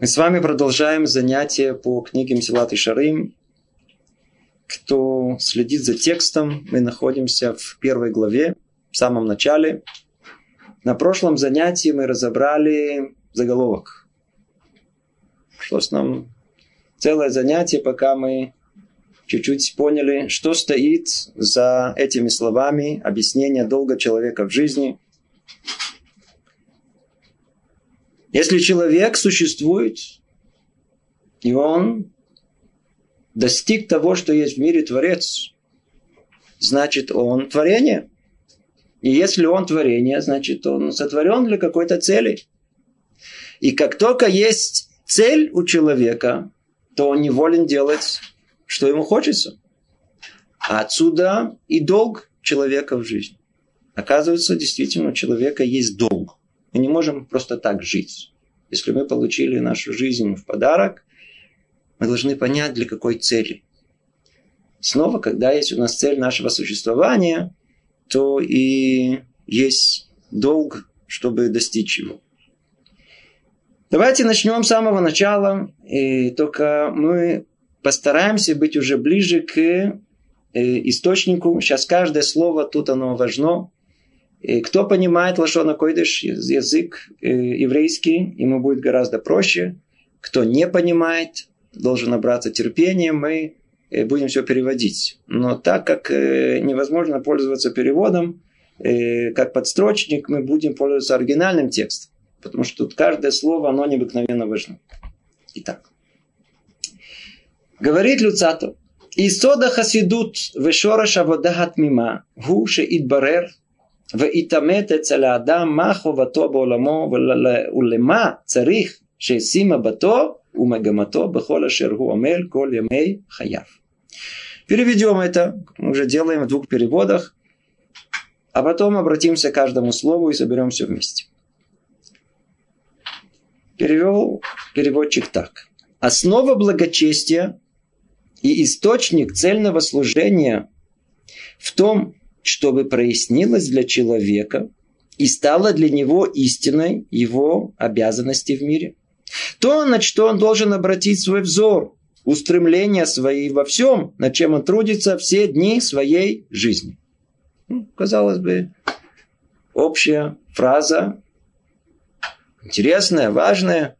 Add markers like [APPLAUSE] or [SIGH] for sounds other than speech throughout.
Мы с вами продолжаем занятия по книге Мсилат и Шарим. Кто следит за текстом, мы находимся в первой главе, в самом начале. На прошлом занятии мы разобрали заголовок. Пришлось нам целое занятие, пока мы чуть-чуть поняли, что стоит за этими словами объяснения долга человека в жизни – Если человек существует, и он достиг того, что есть в мире Творец, значит, он творение. И если он творение, значит, он сотворен для какой-то цели. И как только есть цель у человека, то он не волен делать, что ему хочется. А отсюда и долг человека в жизни. Оказывается, действительно, у человека есть долг. Мы не можем просто так жить. Если мы получили нашу жизнь в подарок, мы должны понять, для какой цели. Снова, когда есть у нас цель нашего существования, то и есть долг, чтобы достичь его. Давайте начнем с самого начала, и только мы постараемся быть уже ближе к э, источнику. Сейчас каждое слово тут оно важно. И кто понимает Лашона Койдыш, язык э, еврейский, ему будет гораздо проще. Кто не понимает, должен набраться терпения, мы э, будем все переводить. Но так как э, невозможно пользоваться переводом, как подстрочник, мы будем пользоваться оригинальным текстом. Потому что тут каждое слово, оно необыкновенно важно. Итак. Говорит Люцатов. Исода хасидут вешораш аводахат мима, гу шеидбарер והתעמת אצל האדם מה חובתו בעולמו ולמה צריך שישים מבטו ומגמתו בכל אשר הוא עמל כל ימי חייו. Переведем это, мы уже делаем в двух переводах, а потом обратимся к каждому слову и соберем все вместе. Перевел переводчик так. Основа благочестия и источник цельного служения в том, чтобы прояснилось для человека и стало для него истиной его обязанности в мире. То, на что он должен обратить свой взор, устремления свои во всем, над чем он трудится все дни своей жизни. Ну, казалось бы, общая фраза, интересная, важная.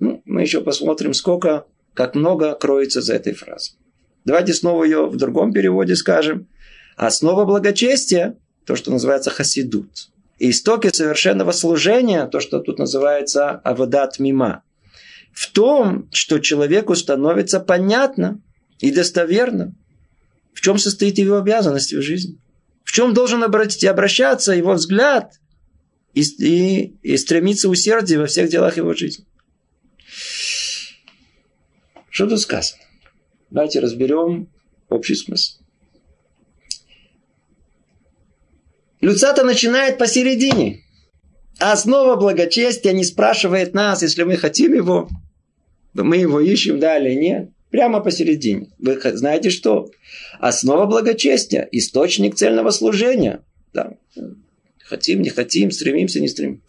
Ну, мы еще посмотрим, сколько, как много кроется за этой фразой. Давайте снова ее в другом переводе скажем. Основа благочестия, то, что называется хасидут. И истоки совершенного служения, то, что тут называется авадат мима, в том, что человеку становится понятно и достоверно, в чем состоит его обязанность в жизни. В чем должен обратить, обращаться его взгляд и, и, и стремиться усердие во всех делах его жизни. Что тут сказано? Давайте разберем общий смысл. Люцата начинает посередине. А основа благочестия не спрашивает нас, если мы хотим его, мы его ищем, да или нет. Прямо посередине. Вы знаете что? Основа благочестия, источник цельного служения. Да. Хотим, не хотим, стремимся, не стремимся.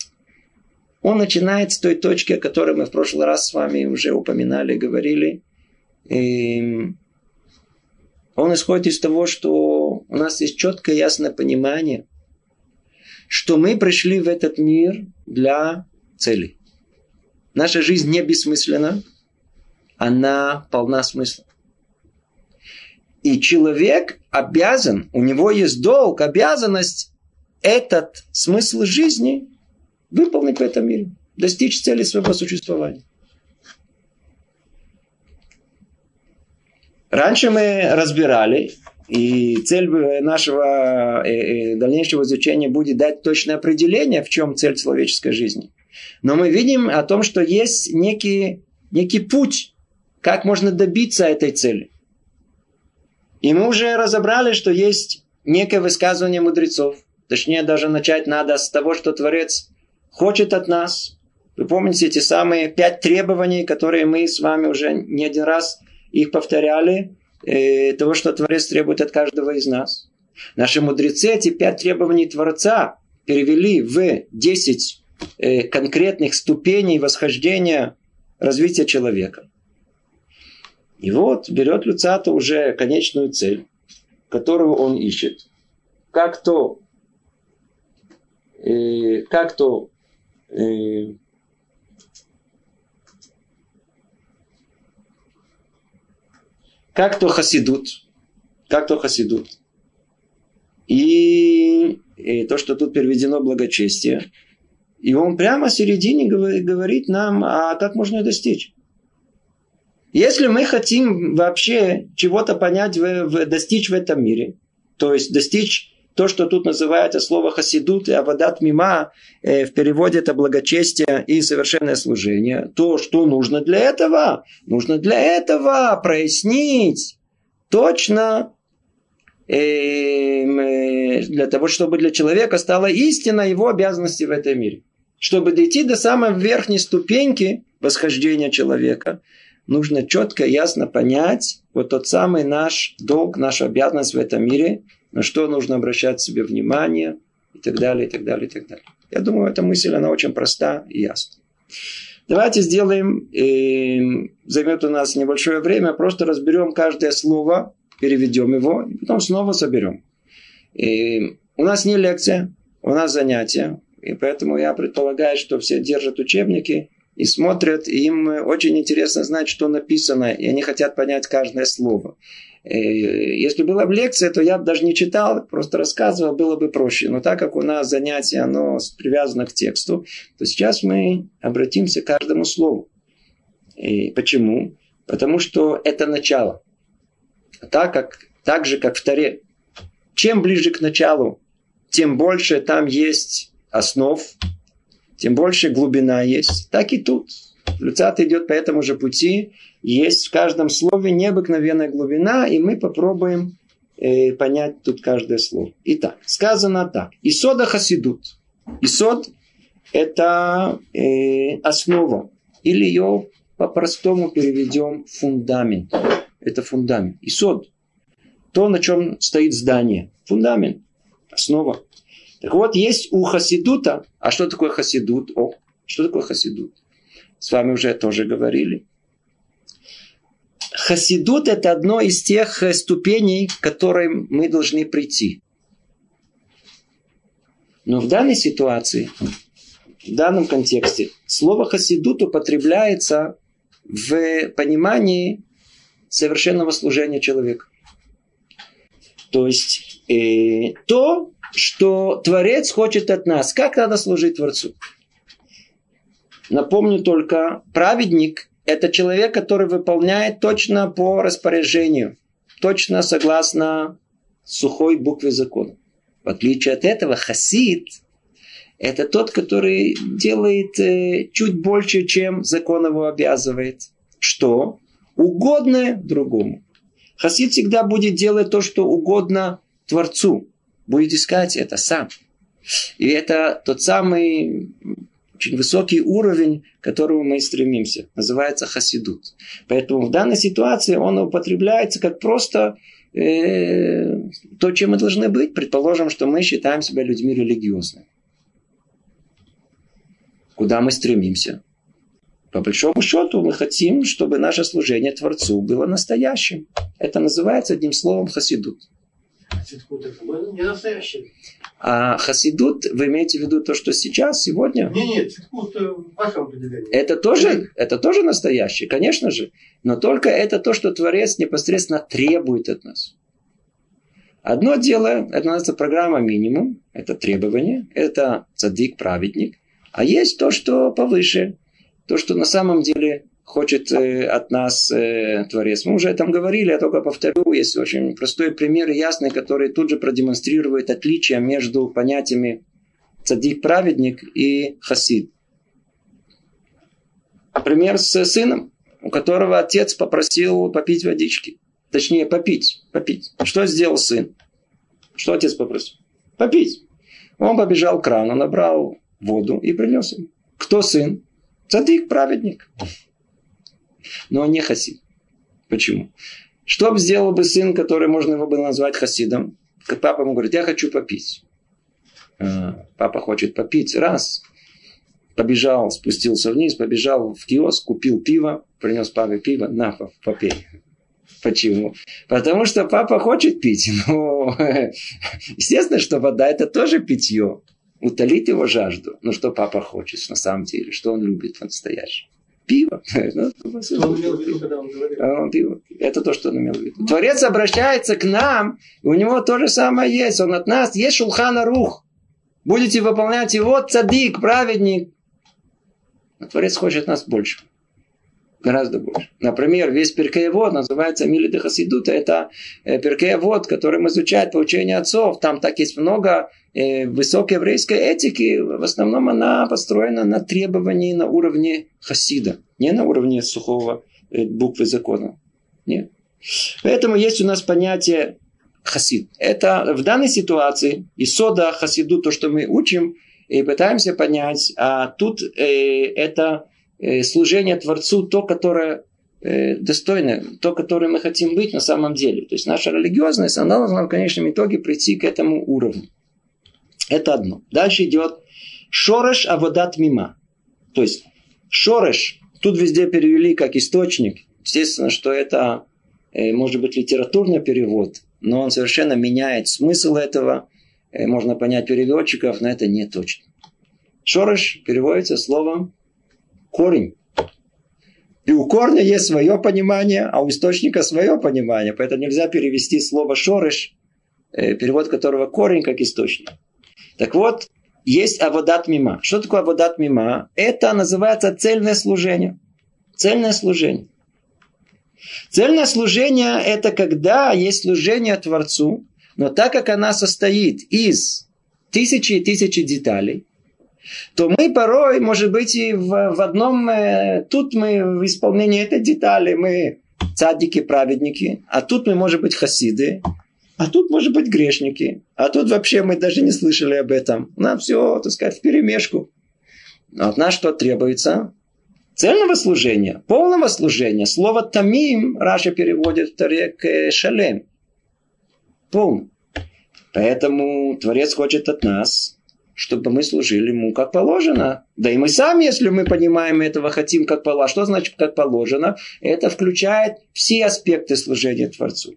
Он начинает с той точки, о которой мы в прошлый раз с вами уже упоминали, говорили. И он исходит из того, что у нас есть четкое, ясное понимание – что мы пришли в этот мир для цели. Наша жизнь не бессмысленна, она полна смысла. И человек обязан, у него есть долг, обязанность этот смысл жизни выполнить в этом мире, достичь цели своего существования. Раньше мы разбирали, и цель нашего э, э, дальнейшего изучения будет дать точное определение, в чем цель человеческой жизни. Но мы видим о том, что есть некий, некий путь, как можно добиться этой цели. И мы уже разобрали, что есть некое высказывание мудрецов. Точнее, даже начать надо с того, что Творец хочет от нас. Вы помните эти самые пять требований, которые мы с вами уже не один раз их повторяли э, того, что Творец требует от каждого из нас. Наши мудрецы эти пять требований Творца перевели в десять э, конкретных ступеней восхождения развития человека. И вот берет Люцата уже конечную цель, которую он ищет. Как то, э, как то э, как то хасидут, как то хасидут. И, и то, что тут переведено благочестие. И он прямо в середине говорит нам, а как можно достичь. Если мы хотим вообще чего-то понять, в, в, достичь в этом мире, то есть достичь то, что тут называется слово хасидут и авадат мима, э, в переводе это благочестие и совершенное служение, то, что нужно для этого? Нужно для этого прояснить точно эм, э, для того, чтобы для человека стала истина его обязанности в этом мире. Чтобы дойти до самой верхней ступеньки восхождения человека – нужно четко, ясно понять вот тот самый наш долг, наша обязанность в этом мире, на что нужно обращать себе внимание и так далее, и так далее, и так далее. Я думаю, эта мысль, она очень проста и ясна. Давайте сделаем, э, займет у нас небольшое время, просто разберем каждое слово, переведем его, и потом снова соберем. И э, у нас не лекция, у нас занятие, и поэтому я предполагаю, что все держат учебники и смотрят, и им очень интересно знать, что написано, и они хотят понять каждое слово. Э, если была бы лекция, то я бы даже не читал, просто рассказывал, было бы проще. Но так как у нас занятие, оно привязано к тексту, то сейчас мы обратимся к каждому слову. И почему? Потому что это начало. Так, как, так же, как в Таре. Чем ближе к началу, тем больше там есть основ, тем больше глубина есть. Так и тут. Люцат идет по этому же пути. Есть в каждом слове необыкновенная глубина, и мы попробуем э, понять тут каждое слово. Итак, сказано так. Исода хасидут. Исод – это э, основа. Или ее по-простому переведем фундамент. Это фундамент. Исод. То, на чем стоит здание. Фундамент. Основа. Так вот, есть у хасидута. А что такое хасидут? О, что такое хасидут? С вами уже тоже говорили. Хасидут – это одно из тех э, ступеней, к которым мы должны прийти. Но в данной ситуации, в данном контексте, слово хасидут употребляется в понимании совершенного служения человека. То есть э, то, что Творец хочет от нас. Как надо служить Творцу? Напомню только, праведник – это человек, который выполняет точно по распоряжению, точно согласно сухой букве закона. В отличие от этого, хасид – это тот, который делает э, чуть больше, чем закон его обязывает. Что? Угодное другому. Хасид всегда будет делать то, что угодно Творцу будет искать это сам. И это тот самый очень высокий уровень, к которому мы стремимся. Называется хасидут. Поэтому в данной ситуации он употребляется как просто э, то, чем мы должны быть. Предположим, что мы считаем себя людьми религиозными. Куда мы стремимся? По большому счету мы хотим, чтобы наше служение Творцу было настоящим. Это называется одним словом хасидут. Хасидут это не настоящий. А хасидут, вы имеете в виду то, что сейчас, сегодня? Нет, нет, цветкут в вашем определении. Это тоже, это тоже настоящий, конечно же. Но только это то, что Творец непосредственно требует от нас. Одно дело, это называется программа минимум, это требование, это цадик, праведник. А есть то, что повыше, то, что на самом деле хочет э, от нас э, Творец. Мы уже там говорили, я только повторю, есть очень простой пример ясный, который тут же продемонстрирует отличие между понятиями цадик праведник и хасид. Пример с сыном, у которого отец попросил попить водички. Точнее, попить. Попить. Что сделал сын? Что отец попросил? Попить. Он побежал к крану, набрал воду и принес ему. Кто сын? Цадик, праведник но не хасид. Почему? Что бы сделал бы сын, который можно его бы назвать хасидом? Папа ему говорит, я хочу попить. А, папа хочет попить. Раз. побежал, спустился вниз, побежал в киоск, купил пиво, принес папе пиво, на, попей. Почему? Потому что папа хочет пить. [LAUGHS] Но, естественно, что вода это тоже питье. Утолить его жажду. Но что папа хочет на самом деле? Что он любит по-настоящему? Пиво. [LAUGHS] Он имел в виду, когда он говорил? А, пиво. Это то, что он имел в виду. Творец обращается к нам, у него то же самое есть. Он от нас есть шулхана рух. Будете выполнять его цадик, праведник. Но Творец хочет нас больше гораздо больше. Например, весь Перкеевод называется Милида Хасидута. Это э, Перкеевод, который изучает по учению отцов. Там так есть много э, высокой еврейской этики. В основном она построена на требовании на уровне Хасида. Не на уровне сухого э, буквы закона. Нет. Поэтому есть у нас понятие хасид. Это в данной ситуации и сода хасиду, то, что мы учим, и пытаемся понять, а тут э, это служение Творцу то, которое э, достойное, то, которое мы хотим быть на самом деле. То есть наша религиозность, она должна в конечном итоге прийти к этому уровню. Это одно. Дальше идет шореш аводат мима. То есть шореш, тут везде перевели как источник. Естественно, что это э, может быть литературный перевод, но он совершенно меняет смысл этого. Можно понять переводчиков, но это не точно. Шореш переводится словом корень. И у корня есть свое понимание, а у источника свое понимание. Поэтому нельзя перевести слово шорыш, э, перевод которого корень как источник. Так вот, есть аводат мима. Что такое аводат мима? Это называется цельное служение. Цельное служение. Цельное служение – это когда есть служение Творцу, но так как она состоит из тысячи и тысячи деталей, то мы порой, может быть, и в, в одном... Э, тут мы в исполнении этой детали, мы цадики, праведники, а тут мы, может быть, хасиды, а тут, может быть, грешники, а тут вообще мы даже не слышали об этом. Нам все, так сказать, перемешку. Но от нас что требуется? Цельного служения, полного служения. Слово «тамим» Раша переводит в Таре «шалем». Полный. Поэтому Творец хочет от нас чтобы мы служили ему как положено. Да и мы сами, если мы понимаем этого, хотим как положено. Что значит как положено? Это включает все аспекты служения Творцу.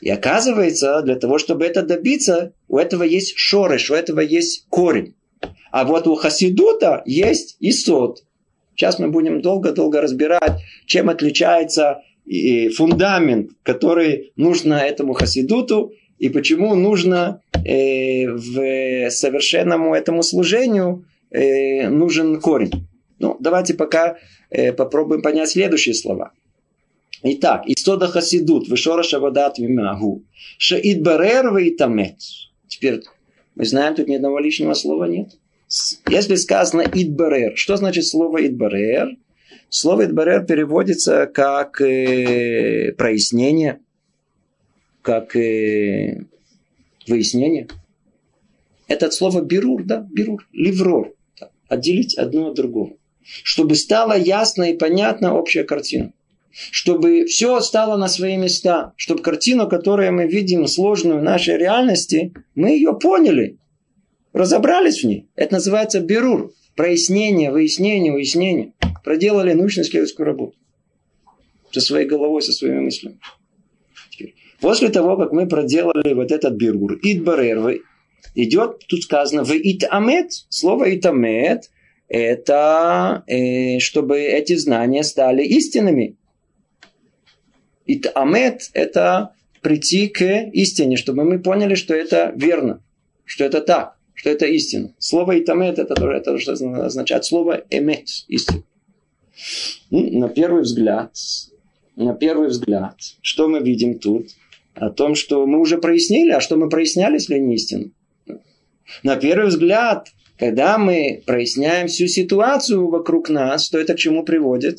И оказывается, для того, чтобы это добиться, у этого есть шорыш, у этого есть корень. А вот у хасидута есть и сот. Сейчас мы будем долго-долго разбирать, чем отличается фундамент, который нужно этому хасидуту, и почему нужно э, в совершенному этому служению э, нужен корень. Ну, давайте пока э, попробуем понять следующие слова. Итак, истода хасидут, вишора шавадат мимагу, шаид барер вейтамет. Теперь мы знаем, тут ни одного лишнего слова нет. Если сказано идбарер, что значит слово идбарер? Слово идбарер переводится как э, прояснение, как э, выяснение. Это слово бирур, да, бирур, ливрор. Да, отделить одно от другого. Чтобы стало ясно и понятна общая картина. Чтобы все стало на свои места. Чтобы картину, которую мы видим сложную в нашей реальности, мы ее поняли. Разобрались в ней. Это называется бирур. Прояснение, выяснение, уяснение. Проделали научно-исследовательскую работу. Со своей головой, со своими мыслями. После того, как мы проделали вот этот биргур, идбарер, идет, тут сказано, в итамет. Слово итамет – это э, чтобы эти знания стали истинными. Итамет – это прийти к истине, чтобы мы поняли, что это верно, что это так, что это истина. Слово итамет – это тоже это что означает слово эмет – истина. Ну, на первый взгляд, на первый взгляд, что мы видим тут – о том, что мы уже прояснили, а что мы проясняли, если не истину. На первый взгляд, когда мы проясняем всю ситуацию вокруг нас, то это к чему приводит?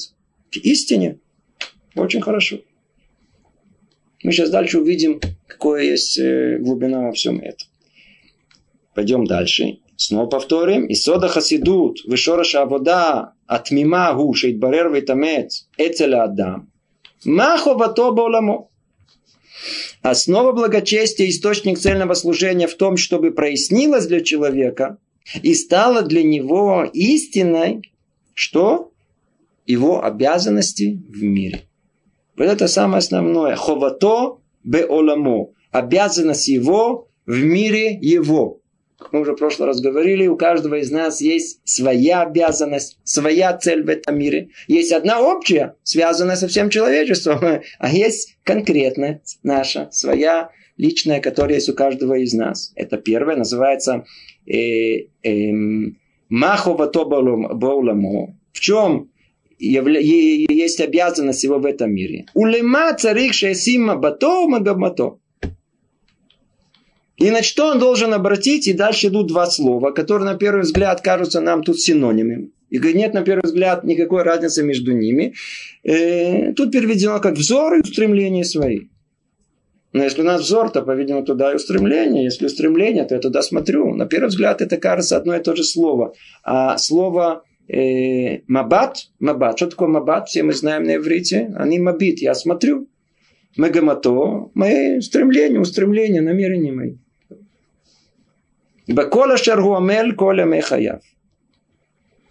К истине. Очень хорошо. Мы сейчас дальше увидим, какая есть э, глубина во всем этом. Пойдем дальше. Снова повторим. И сода хасидут, вишораша авода, атмима гу, шейтбарер витамец, эцеля адам. Маховато боламо. Основа благочестия, источник цельного служения в том, чтобы прояснилось для человека, И стало для него истиной, что его обязанности в мире. Вот это самое основное. Ховато бе оламо. Обязанность его в мире его. Как мы уже в прошлый раз говорили, у каждого из нас есть своя обязанность, своя цель в этом мире. Есть одна общая, связанная со всем человечеством, [LAUGHS] а есть конкретная наша, своя личная, которая есть у каждого из нас. Это первое, называется э, эм, Маховато Бауламо. В чем есть обязанность его в этом мире? Улема царик шесима бато магамато. И на что он должен обратить, и дальше идут два слова, которые на первый взгляд кажутся нам тут синонимами. И нет на первый взгляд никакой разницы между ними. Э, тут переведено как взор и устремления свои. Но если у нас взор, то, по-видимому, туда и устремление. Если устремление, то я туда смотрю. На первый взгляд это кажется одно и то же слово. А слово э, мабат, мабат, что такое мабат, все мы знаем на иврите, они мабит, я смотрю. Мегамато, мои стремления, устремления, намерения мои. Бакола шаргуамель коля мехаяв.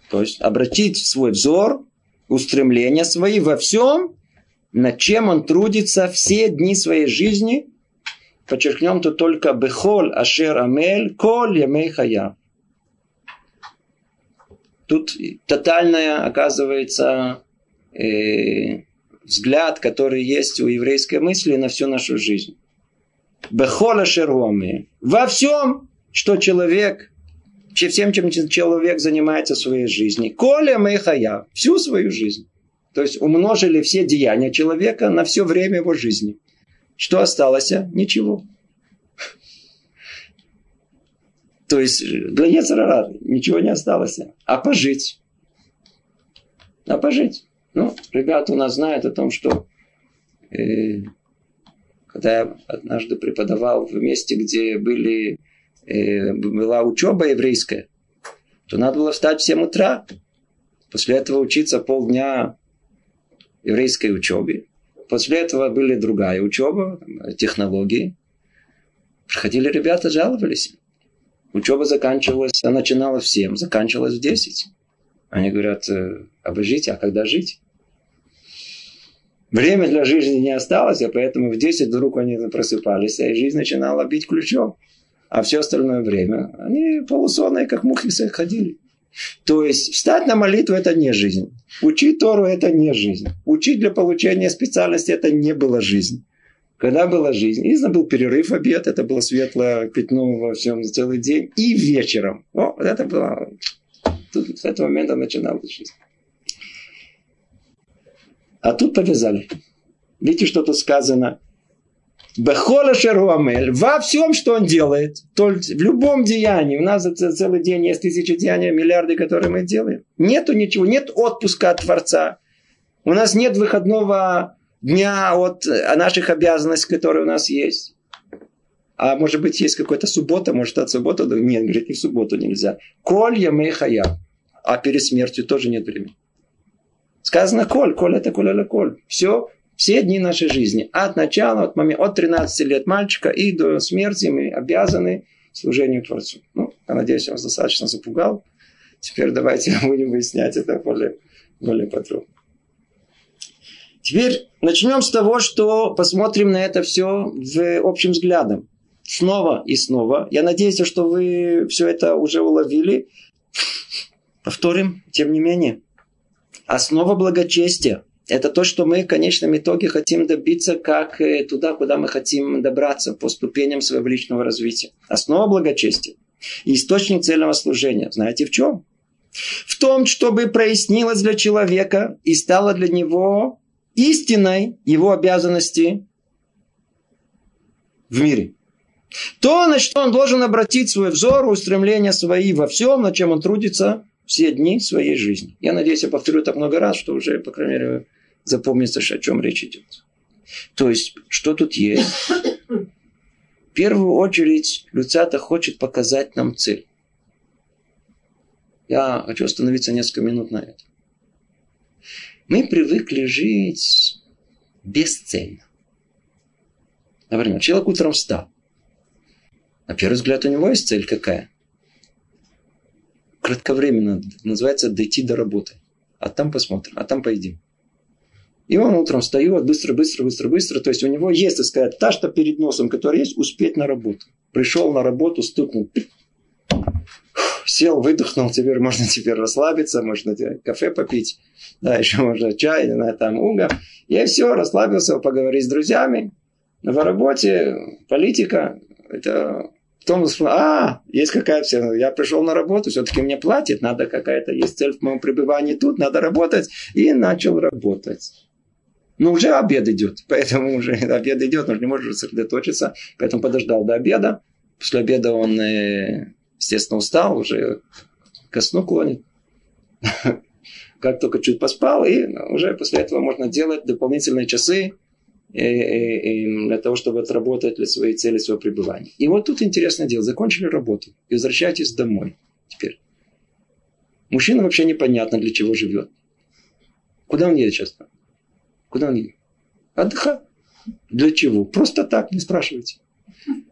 То есть обратить свой взор, устремления свои во всем, над чем он трудится все дни своей жизни. Подчеркнем тут только бехол ашер амель кол ямей хаяв. Тут тотальная, оказывается, э, взгляд, который есть у еврейской мысли на всю нашу жизнь. Бехола шеруаме. Во всем, что человек, всем, чем человек занимается в своей жизни. Коля Мейхая, всю свою жизнь. То есть умножили все деяния человека на все время его жизни. Что осталось? Ничего. [LAUGHS] То есть для Ецарара ничего не осталось. А пожить. А пожить. Ну, ребята у нас знают о том, что э, когда я однажды преподавал в месте, где были была учеба еврейская, то надо было встать в 7 утра. После этого учиться полдня еврейской учебе. После этого были другая учеба, технологии. Приходили ребята, жаловались. Учеба заканчивалась, она начиналась в 7, заканчивалась в 10. Они говорят, «Э, а а когда жить? Время для жизни не осталось, а поэтому в 10 вдруг они просыпались, и жизнь начинала бить ключом а все остальное время они полусонные, как мухи, ходили. То есть встать на молитву это не жизнь. Учить Тору это не жизнь. Учить для получения специальности это не была жизнь. Когда была жизнь, и был перерыв, обед, это было светлое пятно во всем целый день, и вечером. О, это было... Тут с этого момента начиналась жизнь. А тут повязали. Видите, что тут сказано? Бехола Шеруамель, во всем, что он делает, только в любом деянии, у нас за целый день есть тысячи деяний, миллиарды, которые мы делаем. Нету ничего, нет отпуска от Творца. У нас нет выходного дня от наших обязанностей, которые у нас есть. А может быть, есть какая-то суббота, может, от субботы? Нет, говорит, и в субботу нельзя. Коль я мехая. А перед смертью тоже нет времени. Сказано коль, коль это коль это коль. Все, все дни нашей жизни. От начала, от, момента, от 13 лет мальчика и до смерти мы обязаны служению Творцу. Ну, я надеюсь, я вас достаточно запугал. Теперь давайте [LAUGHS] будем выяснять это более, более подробно. Теперь начнем с того, что посмотрим на это все в общем взглядом. Снова и снова. Я надеюсь, что вы все это уже уловили. Повторим, тем не менее. Основа благочестия – это то, что мы в конечном итоге хотим добиться, как э, туда, куда мы хотим добраться по ступеням своего личного развития. Основа благочестия и источник цельного служения. Знаете в чем? В том, чтобы прояснилось для человека и стало для него истиной его обязанности в мире. То, на что он должен обратить свой взор, устремления свои во всем, на чем он трудится все дни своей жизни. Я надеюсь, я повторю это много раз, что уже, по крайней мере, запомнится, о чем речь идет. То есть, что тут есть? В первую очередь, Люцата хочет показать нам цель. Я хочу остановиться несколько минут на этом. Мы привыкли жить бесцельно. Например, человек утром встал. На первый взгляд у него есть цель какая? кратковременно, называется дойти до работы. А там посмотрим, а там поедим. И он утром встает быстро, быстро, быстро, быстро. То есть у него есть, так сказать, та, что перед носом, которая есть, успеть на работу. Пришел на работу, стукнул, сел, выдохнул, теперь можно теперь расслабиться, можно кафе попить, да, еще можно чай, знаю, там уга. И все, расслабился, поговорить с друзьями. В работе политика, это Потом а, есть какая-то, я пришел на работу, все-таки мне платят, надо какая-то, есть цель в моем пребывании тут, надо работать. И начал работать. Но уже обед идет, [LAUGHS] поэтому уже обед идет, он не может сосредоточиться, поэтому подождал до обеда. После обеда он, э, естественно, устал, уже ко сну клонит. [LAUGHS] Как только чуть поспал, и уже после этого можно делать дополнительные часы, для того, чтобы отработать для своей цели своего пребывания. И вот тут интересное дело. Закончили работу и возвращайтесь домой теперь. Мужчина вообще непонятно для чего живет. Куда он едет сейчас? Куда он едет? Отдыхать. Для чего? Просто так, не спрашивайте.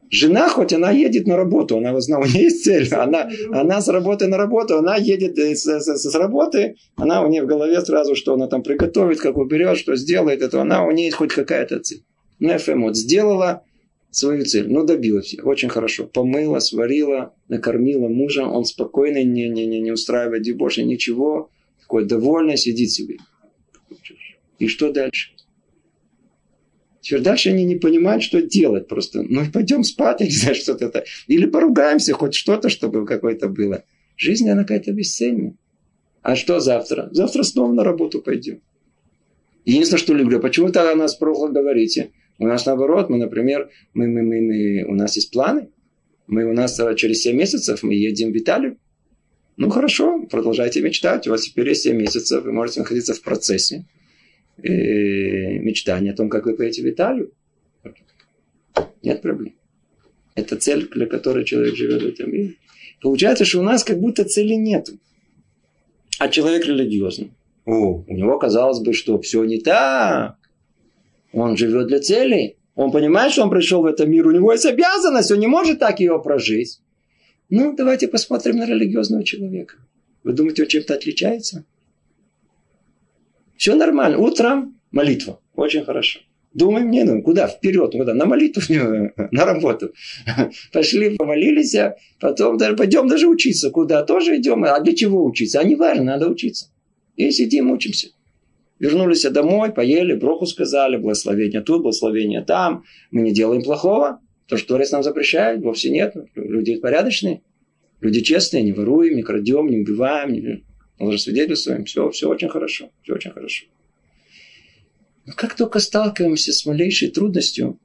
Жена, хоть она едет на работу, она, у нее есть цель, она, она с работы на работу, она едет с, с, с работы, она у нее в голове сразу, что она там приготовит, как уберет, что сделает, это она, у нее хоть какая-то цель. Ну, ФМ вот сделала свою цель, ну, добилась, очень хорошо, помыла, сварила, накормила мужа, он спокойно, не, не, не, не устраивает дебоша, ничего, такой довольный, сидит себе. И что дальше? Теперь дальше они не понимают, что делать просто. Ну, пойдем спать, не знаю, что-то это. Или поругаемся, хоть что-то, чтобы какое-то было. Жизнь, она какая-то бесценная. А что завтра? Завтра снова на работу пойдем. Единственное, что люблю, почему то о нас плохо говорите? У нас наоборот, мы, например, мы, мы, мы, мы, у нас есть планы. Мы у нас через 7 месяцев мы едем в Италию. Ну хорошо, продолжайте мечтать. У вас теперь есть 7 месяцев, вы можете находиться в процессе э, мечтание о том, как вы поедете в Италию. Нет проблем. Это цель, для которой человек живет в этом мире. Получается, что у нас как будто цели нет. А человек религиозный. О, у него казалось бы, что все не так. Он живет для цели. Он понимает, что он пришел в этот мир. У него есть обязанность. Он не может так ее прожить. Ну, давайте посмотрим на религиозного человека. Вы думаете, он чем-то отличается? Все нормально. Утром молитва. Очень хорошо. Думаем, не, ну куда? Вперед, куда? На молитву, [LAUGHS] на работу. [LAUGHS] Пошли, помолились, а потом даже пойдем даже учиться. Куда? Тоже идем. А для чего учиться? А не важно, надо учиться. И сидим, учимся. Вернулись домой, поели, броху сказали, благословение тут, благословение там. Мы не делаем плохого. То, что Творец нам запрещает, вовсе нет. Люди порядочные. Люди честные, не воруем, не крадем, не убиваем, не лжесвидетельствуем, все, все очень хорошо, все очень хорошо. Но как только сталкиваемся с малейшей трудностью,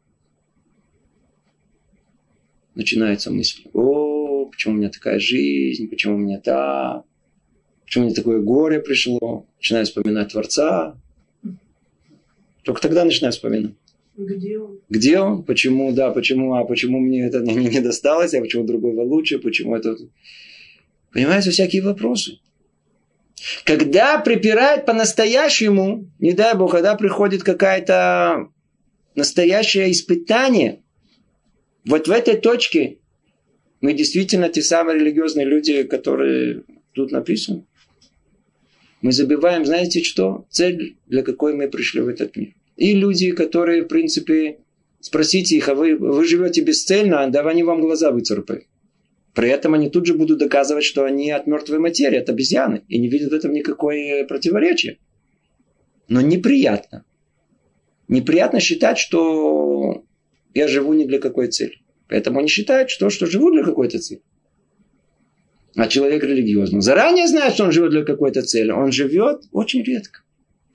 начинается мысль, о, почему у меня такая жизнь, почему у меня так, почему мне такое горе пришло, начинаю вспоминать Творца. Только тогда начинаю вспоминать. Где он? Где он? Почему, да, почему, а почему мне это не, не досталось, а почему другого лучше, почему это... Понимаете, всякие вопросы. Когда припирает по-настоящему, не дай бог, когда приходит какая-то настоящее испытание, вот в этой точке мы действительно те самые религиозные люди, которые тут написаны. Мы забиваем, знаете что? Цель, для какой мы пришли в этот мир. И люди, которые, в принципе, спросите их, а вы, вы живете бесцельно, да они вам глаза выцарапают. При этом они тут же будут доказывать, что они от мертвой материи, от обезьяны, и не видят в этом никакое противоречия. Но неприятно. Неприятно считать, что я живу не для какой цели. Поэтому они считают, что, что живу для какой-то цели. А человек религиозный заранее знает, что он живет для какой-то цели. Он живет очень редко.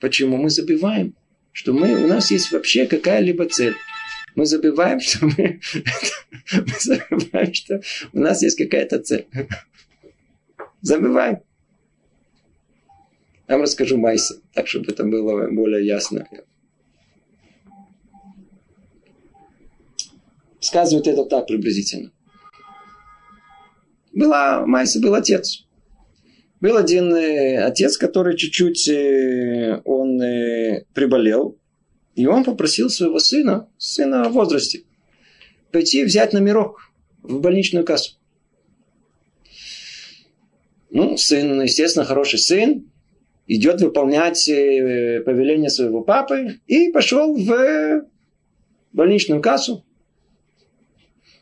Почему? Мы забиваем, что мы, у нас есть вообще какая-либо цель мы забываем, что мы, [LAUGHS] мы забываем, что у нас есть какая-то цель. Забываем. Я вам расскажу Майсе, так, чтобы это было более ясно. Сказывает это так приблизительно. Была, Майса был отец. Был один э, отец, который чуть-чуть э, он э, приболел. И он попросил своего сына, сына в возрасте, пойти взять номерок в больничную кассу. Ну, сын, естественно, хороший сын, идет выполнять э, повеление своего папы и пошел в больничную кассу.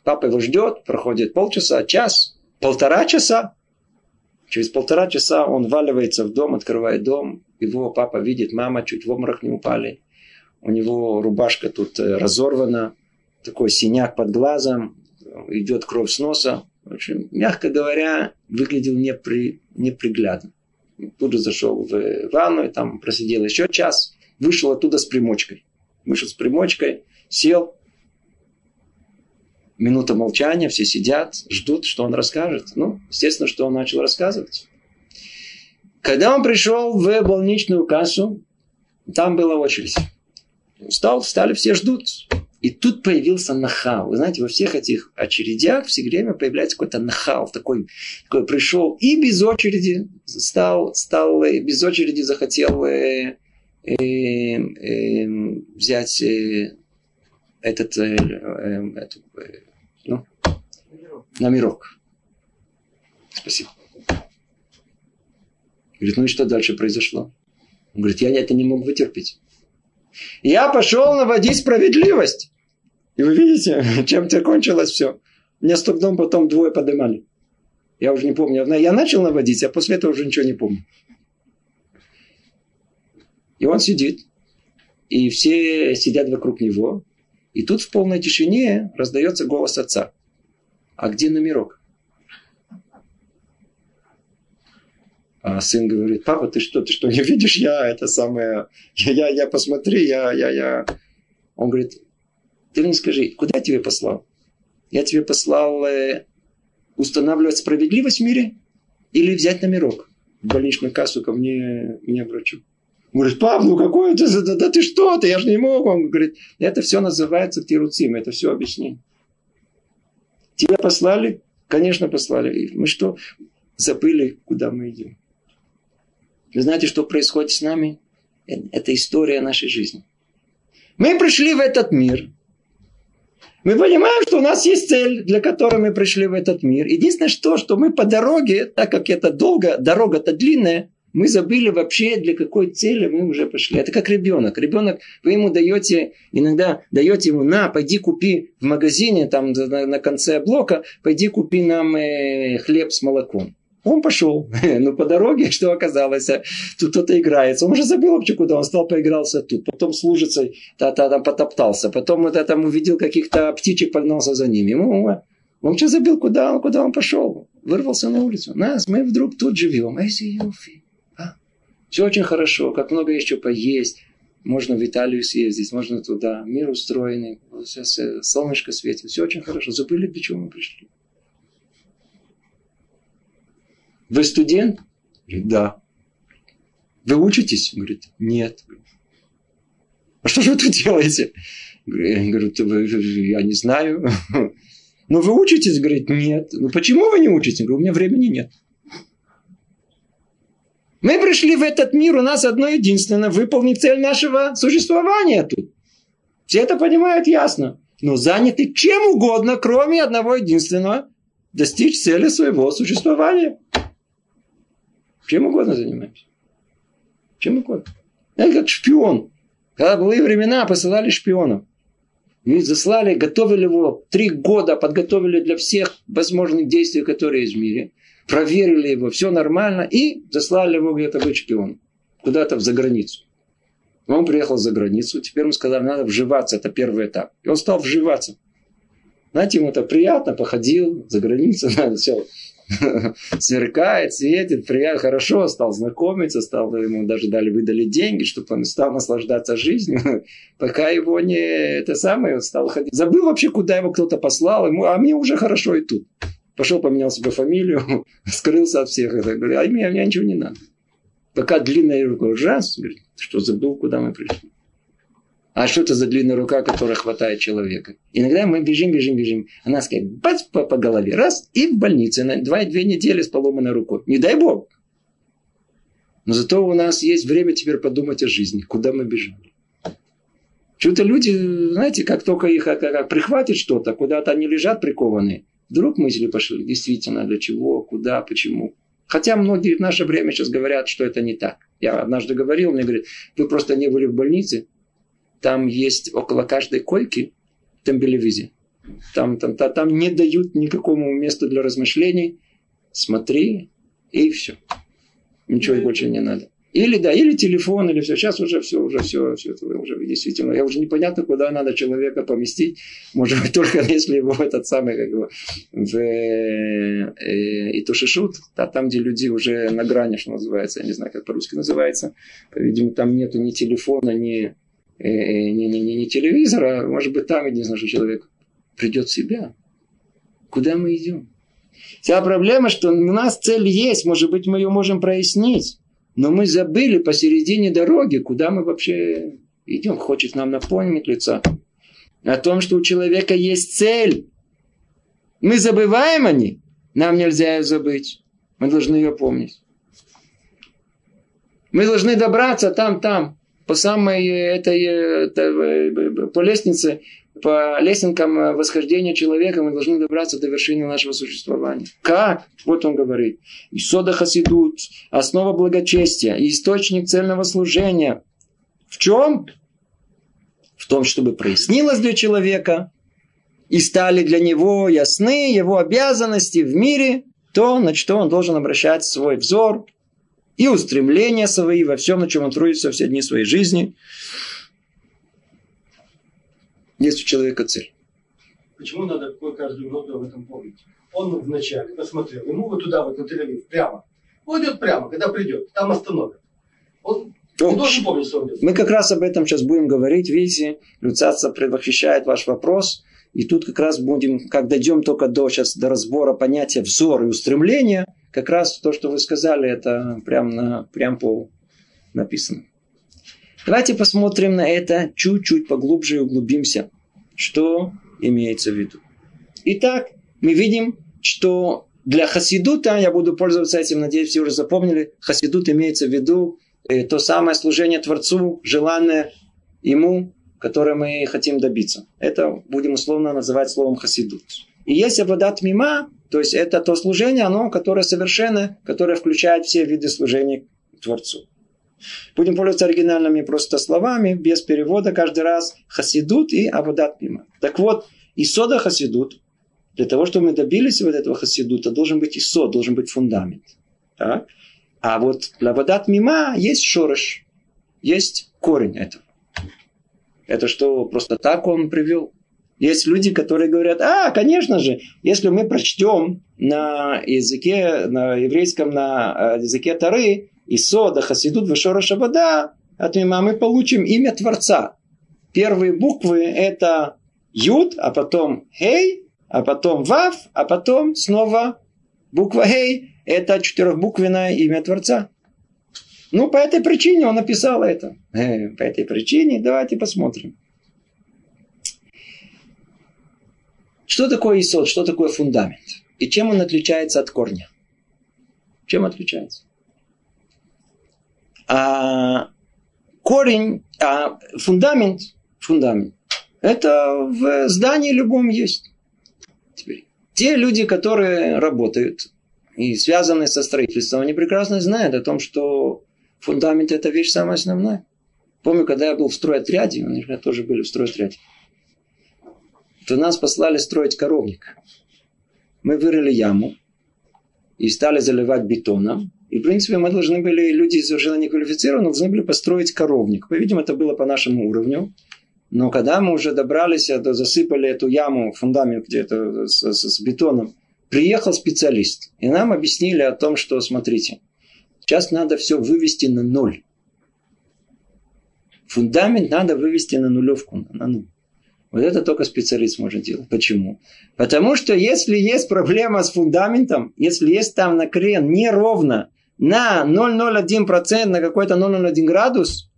Папа его ждет, проходит полчаса, час, полтора часа. Через полтора часа он валивается в дом, открывает дом. Его папа видит, мама чуть в обморок не упали. У него рубашка тут э, разорвана, такой синяк под глазом, идет кровь с носа. В общем, мягко говоря, выглядел непри, неприглядно. Тут же зашел в ванну, там просидел еще час, вышел оттуда с примочкой. Вышел с примочкой, сел, минута молчания, все сидят, ждут, что он расскажет. Ну, естественно, что он начал рассказывать. Когда он пришел в больничную кассу, там была очередь. Встал, встали, все ждут. И тут появился нахал. Вы знаете, во всех этих очередях все время появляется какой-то нахал. Такой, такой пришел и без очереди стал, стал без очереди захотел э, э, э, взять э, этот, э, э, э, ну, номерок. Спасибо. Говорит, ну и что дальше произошло? Он говорит, я это не мог вытерпеть. Я пошел наводить справедливость. И вы видите, [LAUGHS] чем это кончилось все. Меня с трудом потом двое поднимали. Я уже не помню. Я начал наводить, а после этого уже ничего не помню. И он сидит. И все сидят вокруг него. И тут в полной тишине раздается голос отца. А где номерок? А сын говорит, папа, ты что, ты что, не видишь, я это самое, я, я, я посмотри, я, я, я. Он говорит, ты мне скажи, куда я тебе послал? Я тебе послал э, устанавливать справедливость в мире или взять номерок в больничную кассу ко мне, мне врачу? Он говорит, пап, ну какой ты, да, да ты что ты, я же не мог. Он говорит, это все называется тируцим, это все объяснение. Тебя послали? Конечно, послали. Мы что, забыли, куда мы идем? Вы знаете, что происходит с нами? Это история нашей жизни. Мы пришли в этот мир. Мы понимаем, что у нас есть цель, для которой мы пришли в этот мир. Единственное, что, что мы по дороге, так как это долго, дорога-то длинная, мы забыли вообще, для какой цели мы уже пошли. Это как ребенок. Ребенок, вы ему даете, иногда даете ему, на, пойди купи в магазине, там на, на конце блока, пойди купи нам э, хлеб с молоком. Он пошел. [LAUGHS] Но по дороге, что оказалось, тут кто-то играется. Он уже забыл вообще, куда он стал, поигрался тут. Потом служится, та, та, там потоптался. Потом вот там увидел каких-то птичек, погнался за ними. Ему, он что забыл, куда он, куда он пошел. Вырвался на улицу. Нас, мы вдруг тут живем. А? Все очень хорошо, как много еще поесть. Можно в Италию съездить, можно туда. Мир устроенный. Сейчас солнышко светит. Все очень хорошо. Забыли, для чего мы пришли. Вы студент? Говорит, да. Вы учитесь? Говорит, нет. А что же вы тут делаете? Я говорю, я не знаю. [LAUGHS] Ну, вы учитесь? Говорит, нет. Ну, почему вы не учитесь? Говорю, у меня времени нет. Мы пришли в этот мир, у нас одно единственное, выполнить цель нашего существования тут. Все это понимают ясно. Но заняты чем угодно, кроме одного единственного, достичь цели своего существования. Чем угодно занимаемся. Чем угодно. Это как шпион. Когда были времена, посылали шпионов. И заслали, готовили его три года, подготовили для всех возможных действий, которые есть в мире. Проверили его, все нормально. И заслали его где-то быть шпионом. Куда-то в заграницу. Он приехал за границу. Теперь ему сказали, надо вживаться. Это первый этап. И он стал вживаться. Знаете, ему это приятно, походил за границу, [LAUGHS] все, [LAUGHS] сверкает, светит, приятно, хорошо, стал знакомиться, стал, ему даже дали, выдали деньги, чтобы он стал наслаждаться жизнью, [LAUGHS] пока его не, это самое, он стал ходить. Забыл вообще, куда его кто-то послал, ему, а мне уже хорошо и тут. Пошел, поменял себе фамилию, [LAUGHS] скрылся от всех. Это, говорю, а мне, мне ничего не надо. Пока длинная рука, раз, говорит, что забыл, куда мы пришли. А что это за длинная рука, которая хватает человека? Иногда мы бежим, бежим, бежим. Она сказать, бац, по, по голове, раз, и в больнице на два-две недели с поломанной рукой. Не дай бог. Но зато у нас есть время теперь подумать о жизни, куда мы бежали. Что-то люди, знаете, как только их как, как прихватит что-то, куда-то они лежат прикованные, вдруг мысли пошли, действительно, для чего, куда, почему. Хотя многие в наше время сейчас говорят, что это не так. Я однажды говорил, мне говорят, вы просто не были в больнице, там есть около каждой койки тембелевизия. Там, там, там, там не дают никакому месту для размышлений. Смотри, и все. Ничего больше не надо. Или да, или телефон, или все. Сейчас уже все, уже все, все это уже действительно. Я уже непонятно, куда надо человека поместить. Может быть, [LAUGHS] только если его этот самый, как его, в э, э, и тушишут, а там, где люди уже на грани, что называется, я не знаю, как по-русски называется. По-видимому, там нету ни телефона, ни, э, э ни, ни, ни, ни телевизора. Может быть, там единственное, что человек придет в себя. Куда мы идем? Вся проблема, что у нас цель есть, может быть, мы ее можем прояснить. Но мы забыли посередине дороги, куда мы вообще идем. Хочет нам напомнить лица о том, что у человека есть цель. Мы забываем о ней. Нам нельзя ее забыть. Мы должны ее помнить. Мы должны добраться там, там, по самой этой, этой по лестнице по лесенкам э, восхождения человека мы должны добраться до вершины нашего существования. Как? Вот он говорит. Исода хасидут, основа благочестия, источник цельного служения. В чем? В том, чтобы прояснилось для человека и стали для него ясны его обязанности в мире, то, на что он должен обращать свой взор и устремления свои во всем, на чем он трудится все дни своей жизни – есть у человека цель. Почему надо каждую минуту об этом помнить? Он вначале посмотрел, ему вот туда, вот на тель прямо. Он идет прямо, когда придет, там остановят. Он что Мы как раз об этом сейчас будем говорить. Видите, Люцаца предвосхищает ваш вопрос. И тут как раз будем, как дойдем только до, сейчас, до разбора понятия взор и устремления, как раз то, что вы сказали, это прям, на, прям по написано. Давайте посмотрим на это чуть-чуть поглубже и углубимся. Что имеется в виду? Итак, мы видим, что для хасидута, я буду пользоваться этим, надеюсь, все уже запомнили, хасидут имеется в виду э, то самое служение Творцу, желанное ему, которое мы хотим добиться. Это будем условно называть словом хасидут. И есть абадат мима, то есть это то служение, оно, которое совершенно, которое включает все виды служения Творцу. Будем пользоваться оригинальными просто словами, без перевода каждый раз. Хасидут и Абадат Мима. Так вот, Исода Хасидут, для того, чтобы мы добились вот этого Хасидута, должен быть Исод, должен быть фундамент. Так? А вот для Абадат Мима есть шорош, есть корень этого. Это что, просто так он привел? Есть люди, которые говорят, а, конечно же, если мы прочтем на языке, на еврейском, на э, языке Тары, Исода, Хасидут, Вешора Шабада, от мима мы получим имя Творца. Первые буквы это Юд, а потом Хей, а потом Вав, а потом снова буква Хей. Это четырехбуквенное имя Творца. Ну, по этой причине он написал это. Э, по этой причине давайте посмотрим. Что такое исод, что такое фундамент? И чем он отличается от корня? Чем отличается? А корень, а фундамент, фундамент, это в здании любом есть. Теперь, те люди, которые работают и связаны со строительством, они прекрасно знают о том, что фундамент это вещь самая основная. Помню, когда я был в стройотряде, они тоже были в стройотряде, то нас послали строить коровник. Мы вырыли яму и стали заливать бетоном. И, в принципе, мы должны были, люди совершенно неквалифицированные, должны были построить коровник. По-видимому, это было по нашему уровню. Но когда мы уже добрались, то засыпали эту яму, фундамент где-то с, с, с бетоном, приехал специалист. И нам объяснили о том, что, смотрите, сейчас надо все вывести на ноль. Фундамент надо вывести на нулевку, на ноль. Вот это только специалист может делать. Почему? Потому что если есть проблема с фундаментом, если есть там накрен неровно, на 0,01%, на какой-то 0,01 градус,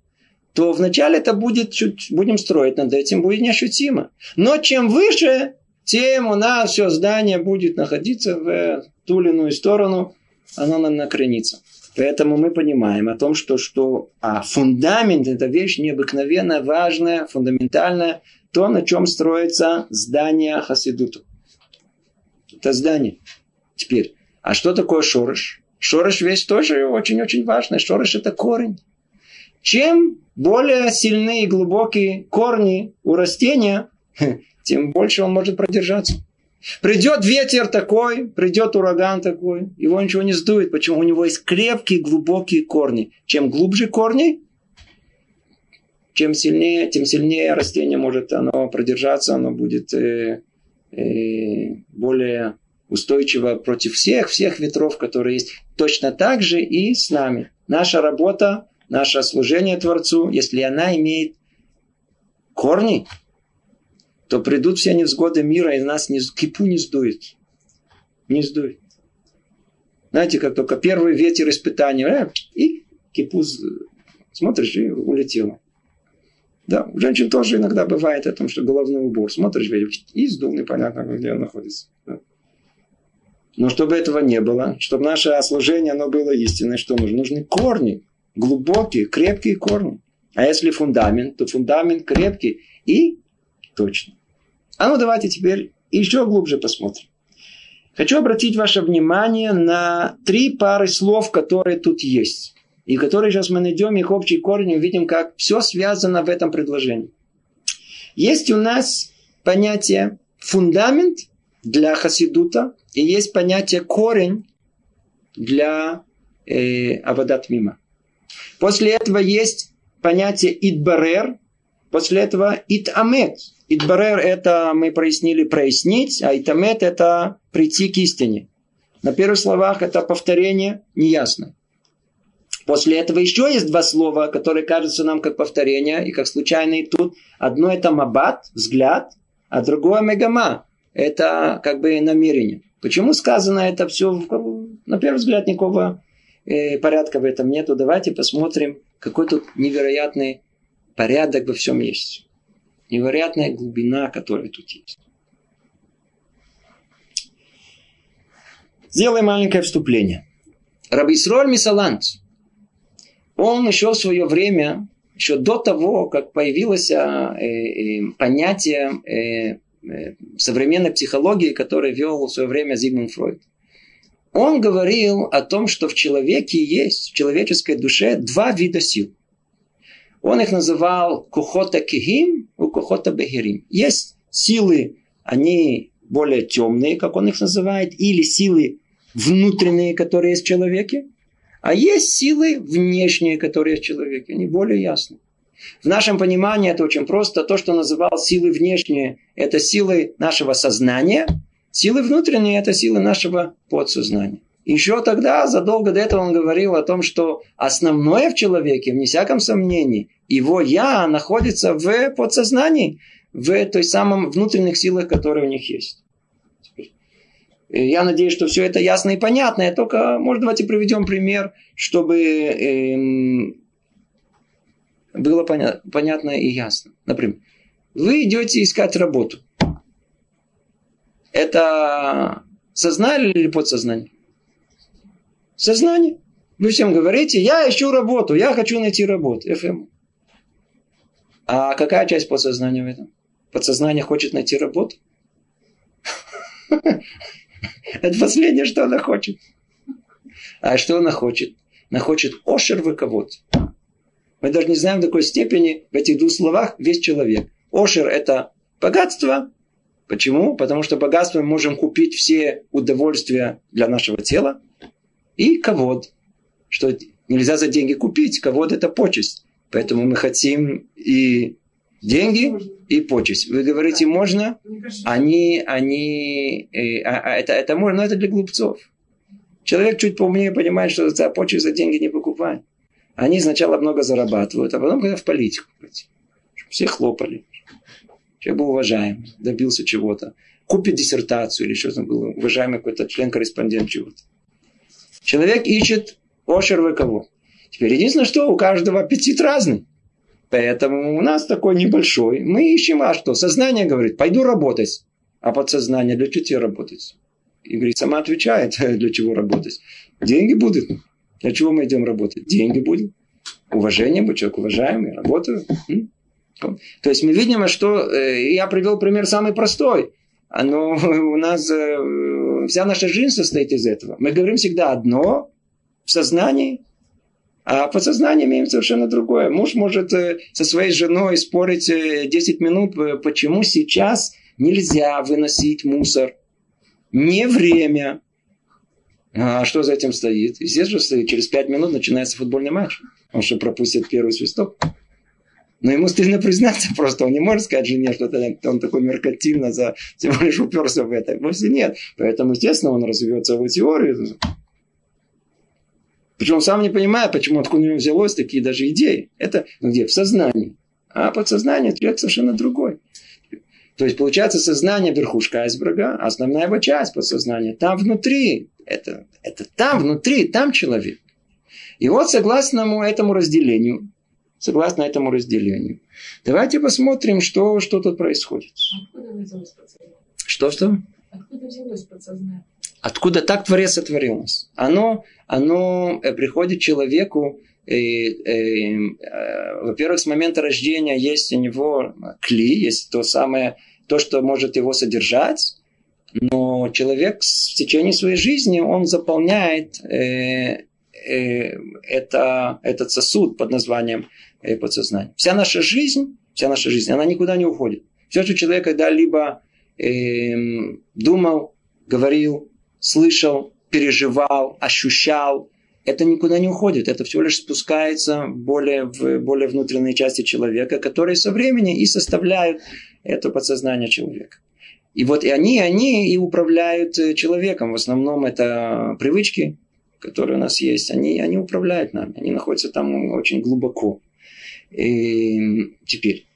то вначале это будет чуть, будем строить над этим, будет неощутимо. Но чем выше, тем у нас все здание будет находиться в ту или иную сторону, оно нам накренится. Поэтому мы понимаем о том, что, что а фундамент – это вещь необыкновенно важная, фундаментальная, то, на чем строится здание Хасидута. Это здание. Теперь, а что такое шорыш? Шорыш вещь тоже очень-очень важная. Шорыш это корень. Чем более сильные и глубокие корни у растения, [LAUGHS] тем больше он может продержаться. Придет ветер такой, придет ураган такой, его ничего не сдует. Почему? У него есть крепкие, глубокие корни. Чем глубже корни, чем сильнее, тем сильнее растение может оно продержаться, оно будет э, э, более устойчиво против всех, всех ветров, которые есть. Точно так же и с нами. Наша работа, наше служение Творцу, если она имеет корни, то придут все невзгоды мира, и нас не, кипу не сдует. Не сдует. Знаете, как только первый ветер испытания, э, и кипу смотришь, и улетело. Да, у женщин тоже иногда бывает о том, что головной убор. Смотришь, и сдул, непонятно, где он находится. Да. Но чтобы этого не было, чтобы наше служение оно было истинное, что нужно? Нужны корни, глубокие, крепкие корни. А если фундамент, то фундамент крепкий и точный. А ну давайте теперь еще глубже посмотрим. Хочу обратить ваше внимание на три пары слов, которые тут есть. И которые сейчас мы найдем их общий корень увидим, как все связано в этом предложении. Есть у нас понятие фундамент для хасидута, и есть понятие корень для э, авадат. После этого есть понятие идбарер, после этого итамет, Идбарер это мы прояснили прояснить, а итамет это прийти к истине. На первых словах это повторение неясно. После этого еще есть два слова, которые кажутся нам как повторение и как случайные тут. Одно это мабат, взгляд, а другое мегама. Это как бы намерение. Почему сказано это все? На первый взгляд никакого э, порядка в этом нету. Давайте посмотрим, какой тут невероятный порядок во всем есть невероятная глубина, которая тут есть. Сделаем маленькое вступление. Рабисроль Мисалант, он еще в свое время, еще до того, как появилось э, э, понятие э, современной психологии, которое вел в свое время Зигмунд Фройд, он говорил о том, что в человеке есть, в человеческой душе, два вида сил. Он их называл кухота кихим и кухота бехирим. Есть силы, они более темные, как он их называет, или силы внутренние, которые есть в человеке, а есть силы внешние, которые в человеке. Они более ясны. В нашем понимании это очень просто. То, что называл силы внешние, это силы нашего сознания. Силы внутренние – это силы нашего подсознания. Еще тогда, задолго до этого он говорил о том, что основное в человеке, вне всяком сомнении, его «я» находится в подсознании, в той самом внутренних силах, которые у них есть. Я надеюсь, что все это ясно и понятно. Я только, может, давайте приведем пример, чтобы эм, было поня- понятно и ясно. Например, вы идете искать работу. Это сознание или подсознание? Сознание. Вы всем говорите, я ищу работу, я хочу найти работу. ФМ. А какая часть подсознания в этом? Подсознание хочет найти работу? [LAUGHS] Это последнее, что она хочет. А что она хочет? Она хочет ошер кого-то. Мы даже не знаем в такой степени в этих двух словах весь человек. Ошер – это богатство. Почему? Потому что богатство мы можем купить все удовольствия для нашего тела и ковод. Что нельзя за деньги купить. Ковод – это почесть. Поэтому мы хотим и деньги, и почесть. Вы говорите, можно? Они, они, э, а, а, это, это можно, но это для глупцов. Человек чуть поумнее понимает, что за почесть за деньги не покупать. Они сначала много зарабатывают, а потом когда в политику пойти. Все хлопали. Человек был уважаем, добился чего-то. Купит диссертацию или что там было, уважаемый какой-то член-корреспондент чего-то. Человек ищет ошер кого. Теперь единственное, что у каждого аппетит разный. Поэтому у нас такой небольшой. Мы ищем, а что? Сознание говорит, пойду работать. А подсознание, для чего тебе работать? И говорит, сама отвечает, [LAUGHS] для чего работать. Деньги будут. Для чего мы идем работать? Деньги будут. Уважение будет, человек уважаемый, работаю. То есть мы видим, что э, я привел пример самый простой. Но [LAUGHS] у нас э, вся наша жизнь состоит из этого. Мы говорим всегда одно, в сознании, а подсознание имеем совершенно другое. Муж может э, со своей женой спорить 10 минут, почему сейчас нельзя выносить мусор. Не время. А что за этим стоит? Естественно, что через 5 минут начинается футбольный матч. Он что пропустит первый свисток. Но ему стыдно признаться [LAUGHS] просто. Он не может сказать жене, что он такой меркативно за всего лишь уперся в это. Вовсе нет. Поэтому, естественно, он развивает целую теорию. Причем он сам не понимает, почему, откуда у него взялось такие даже идеи. Это ну, где? В сознании. А подсознание человек совершенно другой. То есть, получается, сознание верхушка айсберга, а основная его часть подсознания там внутри. Это, это там внутри, там человек. И вот согласно этому разделению, согласно этому разделению, давайте посмотрим, что, что тут происходит. Откуда взялось подсознание? Что, что? Откуда взялось подсознание? Откуда так Творец сотворил нас? Оно, оно э, приходит человеку, э, э, э, во-первых, с момента рождения есть у него кли, есть то самое, то, что может его содержать, но человек в течение своей жизни, он заполняет э, э, это, этот сосуд под названием э, подсознание. Вся наша жизнь, вся наша жизнь, она никуда не уходит. Все, что человек когда-либо э, думал, говорил, слышал, переживал, ощущал, это никуда не уходит. Это всего лишь спускается более в более внутренние части человека, которые со временем и составляют это подсознание человека. И вот и они, они и управляют э, человеком. В основном это привычки, которые у нас есть. Они, они управляют нами. Они находятся там очень глубоко. И теперь.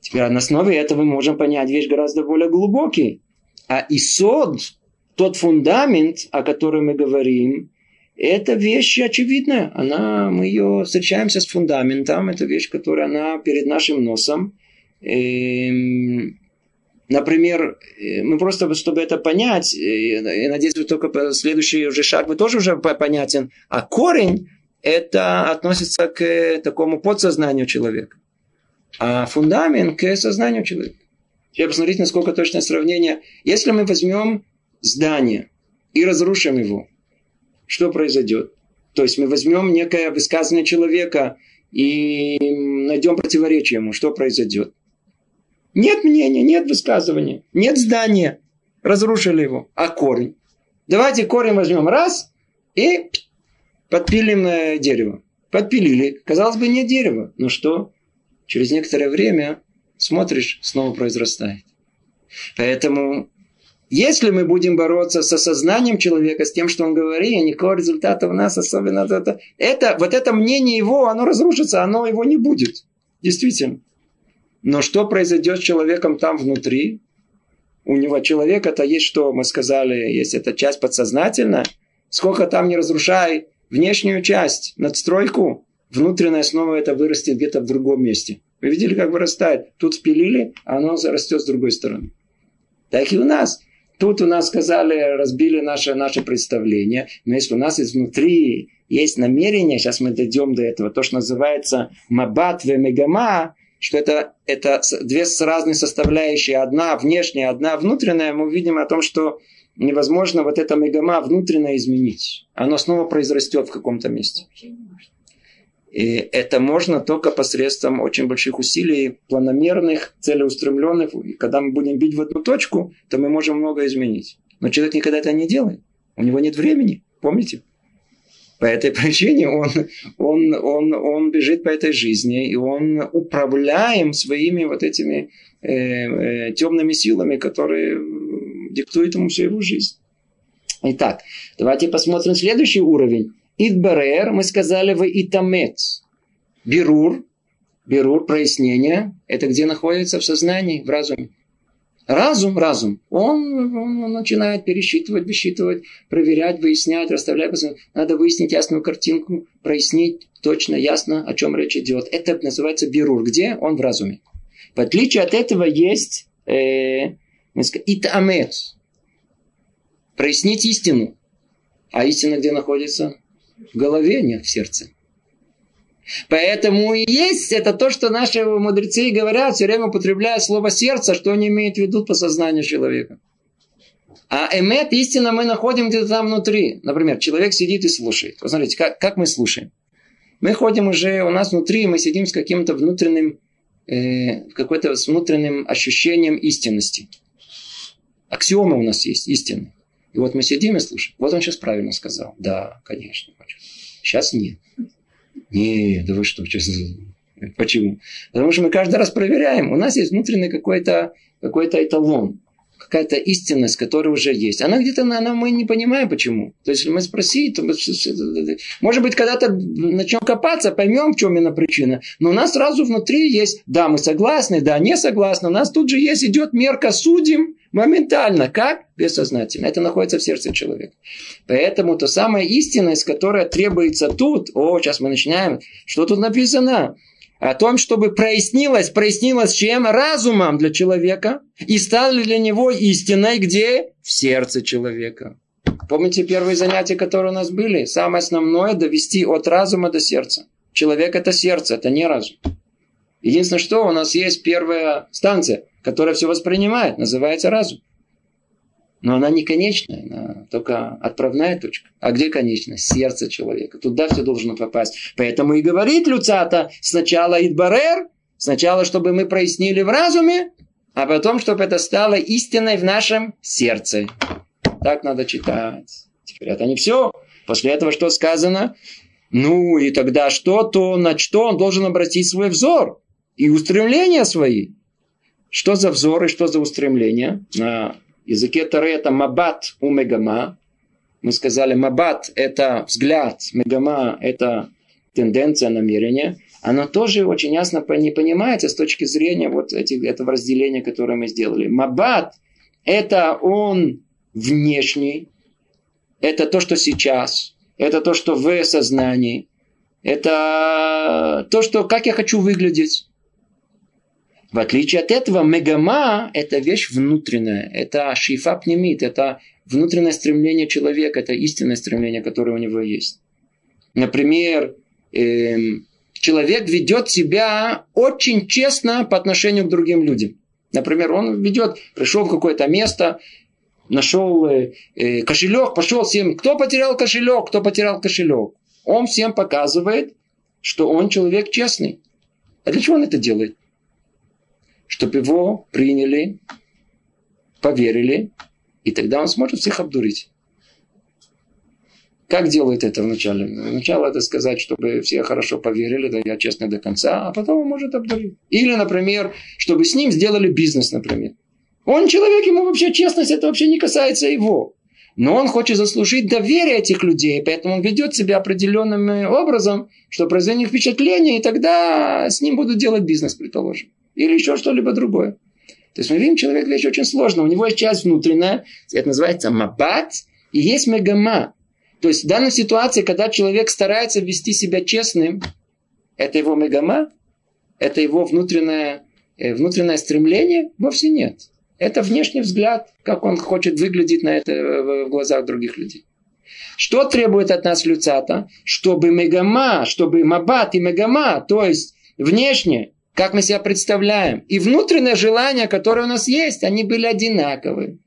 Теперь на основе этого мы можем понять вещь гораздо более глубокий. А исод, тот фундамент, о котором мы говорим, это вещь очевидная. Она, мы ее встречаемся с фундаментом. Это вещь, которая она перед нашим носом. Эм, например, э, мы просто, чтобы это понять, э, я надеюсь, что только следующий уже шаг вы тоже уже понятен. А корень это относится к э, такому подсознанию человека. А фундамент к сознанию человека. Теперь посмотрите, насколько точное сравнение. Если мы возьмем здание и разрушим его, что произойдет? То есть мы возьмем некое высказывание человека и найдем противоречие ему, что произойдет? Нет мнения, нет высказывания, нет здания. Разрушили его. А корень? Давайте корень возьмем раз и подпилим э, дерево. Подпилили. Казалось бы, нет дерева. Ну что? Через некоторое время смотришь, снова произрастает. Поэтому если мы будем бороться с осознанием человека, с тем, что он говорит, никакого результата у нас особенно это, это, вот это мнение его, оно разрушится, оно его не будет. Действительно. Но что произойдет с человеком там внутри? У него человек это есть что, мы сказали, есть эта часть подсознательная. Сколько там не разрушай внешнюю часть, надстройку, внутренняя снова это вырастет где-то в другом месте. Вы видели, как вырастает? Тут спилили, а оно зарастет с другой стороны. Так и у нас. Тут у нас сказали, разбили наше, наше представление. Но если у нас изнутри есть намерение, сейчас мы дойдем до этого, то, что называется мабат ве мегама, что это, это две разные составляющие, одна внешняя, одна внутренняя, мы увидим о том, что невозможно вот это мегама внутреннее изменить. Оно снова произрастет в каком-то месте. И это можно только посредством очень больших усилий, планомерных, целеустремленных. И когда мы будем бить в одну точку, то мы можем много изменить. Но человек никогда это не делает. У него нет времени. Помните? По этой [LAUGHS] причине он, он, он, он бежит по этой жизни, и он управляем своими вот этими э, э, темными силами, которые диктуют ему всю его жизнь. Итак, давайте посмотрим следующий уровень. Идбарер, мы сказали, в итамет. Бирур, бирур, прояснение, это где находится в сознании, в разуме. Разум, разум, он, он начинает пересчитывать, высчитывать, проверять, выяснять, расставлять. Надо выяснить ясную картинку, прояснить точно, ясно, о чем речь идет. Это называется бирур. Где? Он в разуме. В отличие от этого есть э, итамет. Прояснить истину. А истина где находится? В голове, нет в сердце. Поэтому и есть это то, что наши мудрецы говорят, все время употребляя слово сердце, что они имеют в виду по сознанию человека. А эмет, истина, мы находим где-то там внутри. Например, человек сидит и слушает. Вы смотрите, как, как мы слушаем. Мы ходим уже, у нас внутри, мы сидим с каким-то внутренним, э, какой-то внутренним ощущением истинности. Аксиомы у нас есть, истины. И вот мы сидим и слушаем. Вот он сейчас правильно сказал. Да, конечно. Сейчас нет. Нет, да вы что, сейчас... Почему? Потому что мы каждый раз проверяем. У нас есть внутренний какой-то какой эталон какая-то истинность, которая уже есть. Она где-то, она, мы не понимаем почему. То есть, если мы спросим, то, может быть, когда-то начнем копаться, поймем, в чем именно причина. Но у нас сразу внутри есть, да, мы согласны, да, не согласны. У нас тут же есть, идет мерка, судим моментально. Как? Бессознательно. Это находится в сердце человека. Поэтому то самая истинность, которая требуется тут, о, сейчас мы начинаем, что тут написано? О том, чтобы прояснилось, прояснилось чем? Разумом для человека. И стало для него истиной где? В сердце человека. Помните первые занятия, которые у нас были? Самое основное – довести от разума до сердца. Человек – это сердце, это не разум. Единственное, что у нас есть первая станция, которая все воспринимает, называется разум. Но она не конечная, она только отправная точка. А где конечная? Сердце человека. Туда все должно попасть. Поэтому и говорит Люцата сначала Идбарер, сначала, чтобы мы прояснили в разуме, а потом, чтобы это стало истиной в нашем сердце. Так надо читать. Теперь это не все. После этого что сказано? Ну и тогда что? То на что он должен обратить свой взор и устремления свои. Что за взор и что за устремление? На языке Тары это мабат у мегама. Мы сказали, мабат – это взгляд, мегама – это тенденция, намерение. Оно тоже очень ясно не понимается с точки зрения вот этих, этого разделения, которое мы сделали. Мабат – это он внешний, это то, что сейчас, это то, что в сознании, это то, что, как я хочу выглядеть. В отличие от этого, мегама – это вещь внутренняя, это шифа пнемит, это внутреннее стремление человека, это истинное стремление, которое у него есть. Например, эм, человек ведет себя очень честно по отношению к другим людям. Например, он ведет, пришел в какое-то место, нашел э, э, кошелек, пошел всем, кто потерял кошелек, кто потерял кошелек. Он всем показывает, что он человек честный. А для чего он это делает? Чтобы его приняли, поверили, и тогда он сможет всех обдурить. Как делает это вначале? Вначале это сказать, чтобы все хорошо поверили, да я честный до конца, а потом он может обдурить. Или, например, чтобы с ним сделали бизнес, например. Он человек, ему вообще честность, это вообще не касается его. Но он хочет заслужить доверие этих людей, поэтому он ведет себя определенным образом, что произведет впечатление, и тогда с ним будут делать бизнес, предположим. Или еще что-либо другое. То есть мы видим, человек вещь очень сложная. У него есть часть внутренняя, это называется мабат, и есть мегама. То есть в данной ситуации, когда человек старается вести себя честным, это его мегама, это его внутреннее, э, внутреннее стремление? Вовсе нет. Это внешний взгляд, как он хочет выглядеть на это в глазах других людей. Что требует от нас люцата? Чтобы мегама, чтобы мабат и мегама, то есть внешне как мы себя представляем, и внутреннее желание, которое у нас есть, они были одинаковые.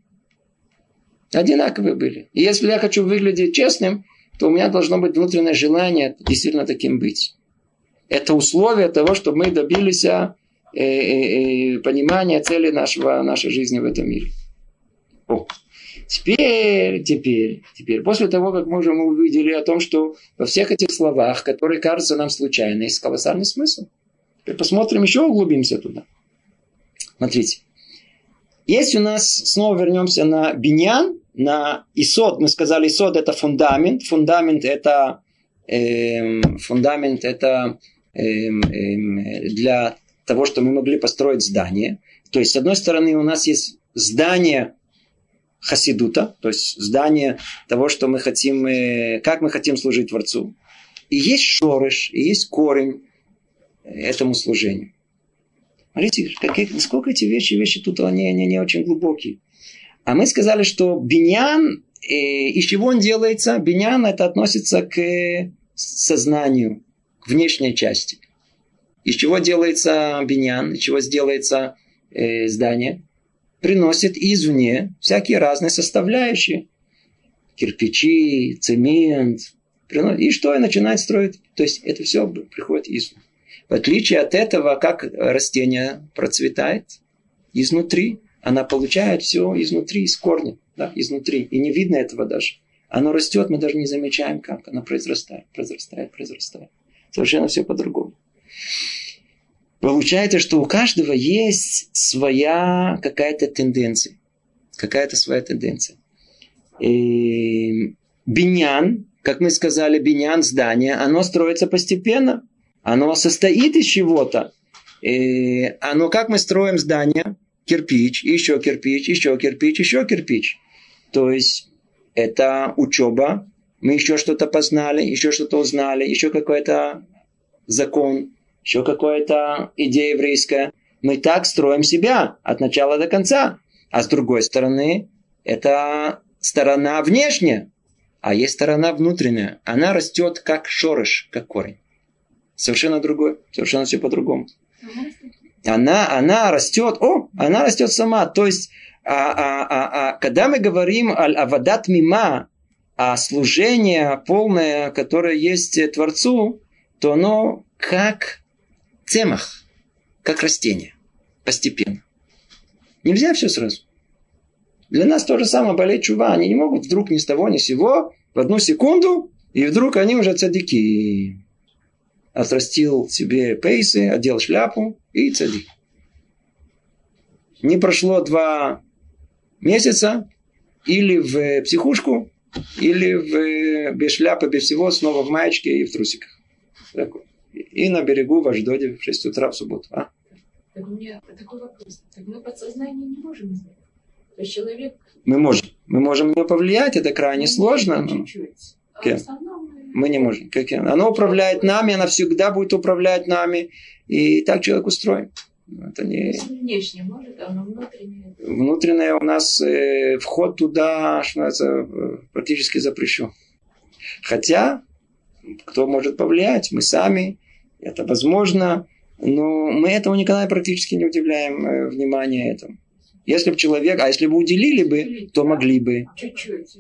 Одинаковые были. И если я хочу выглядеть честным, то у меня должно быть внутреннее желание действительно таким быть. Это условие того, чтобы мы добились э, э, э, понимания цели нашего, нашей жизни в этом мире. О. Теперь, теперь, теперь, после того, как мы уже увидели о том, что во всех этих словах, которые кажутся нам случайно, есть колоссальный смысл. Теперь посмотрим, еще углубимся туда. Смотрите. Если у нас, снова вернемся на биньян, на исод, мы сказали, исод это фундамент, фундамент это, э, фундамент это э, э, для того, чтобы мы могли построить здание. То есть, с одной стороны, у нас есть здание хасидута, то есть здание того, что мы хотим, э, как мы хотим служить Творцу. И есть шорыш, и есть корень, этому служению. Смотрите, какие, насколько эти вещи, вещи тут они, они не очень глубокие. А мы сказали, что биньян, э, из чего он делается? Биньян это относится к сознанию, к внешней части. Из чего делается биньян, из чего сделается э, здание? приносит извне всякие разные составляющие. Кирпичи, цемент. И что? И начинает строить. То есть это все приходит извне. В отличие от этого, как растение процветает изнутри, она получает все изнутри, из корня, да, изнутри. И не видно этого даже. Оно растет, мы даже не замечаем, как оно произрастает, произрастает, произрастает. Совершенно все по-другому. Получается, что у каждого есть своя какая-то тенденция. Какая-то своя тенденция. И биньян, как мы сказали, биньян, здание, оно строится постепенно. Оно состоит из чего-то. И оно, как мы строим здание? Кирпич, еще кирпич, еще кирпич, еще кирпич. То есть это учеба. Мы еще что-то познали, еще что-то узнали, еще какой-то закон, еще какая-то идея еврейская. Мы так строим себя от начала до конца. А с другой стороны, это сторона внешняя, а есть сторона внутренняя. Она растет как шорыш, как корень. Совершенно другой, совершенно все по-другому. Она, она растет, о, она растет сама. То есть, а, а, а, а, когда мы говорим о авадат мима, о служении полное, которое есть Творцу, то оно как цемах, как растение, постепенно. Нельзя все сразу. Для нас то же самое болеть чува. Они не могут вдруг ни с того ни с сего в одну секунду, и вдруг они уже цадики. Отрастил себе пейсы, одел шляпу и цадик. Не прошло два месяца, или в психушку, или в, без шляпы, без всего, снова в маечке и в трусиках. Такой и на берегу в Аждоде в 6 утра в субботу. А? Так у меня такой вопрос. Так мы подсознание не можем изменить. То есть человек... Мы можем. Мы можем его повлиять, это крайне ну, сложно. Но... Чуть-чуть. А okay. Мы не можем. Как оно управляет нами, оно всегда будет управлять нами. И так человек устроен. Это не... Внешне может, а внутреннее... Внутреннее у нас э, вход туда, что э, практически запрещен. Хотя, кто может повлиять? Мы сами это возможно, но мы этого никогда практически не удивляем э, внимание этому. Если бы человек, а если бы уделили бы, то могли бы.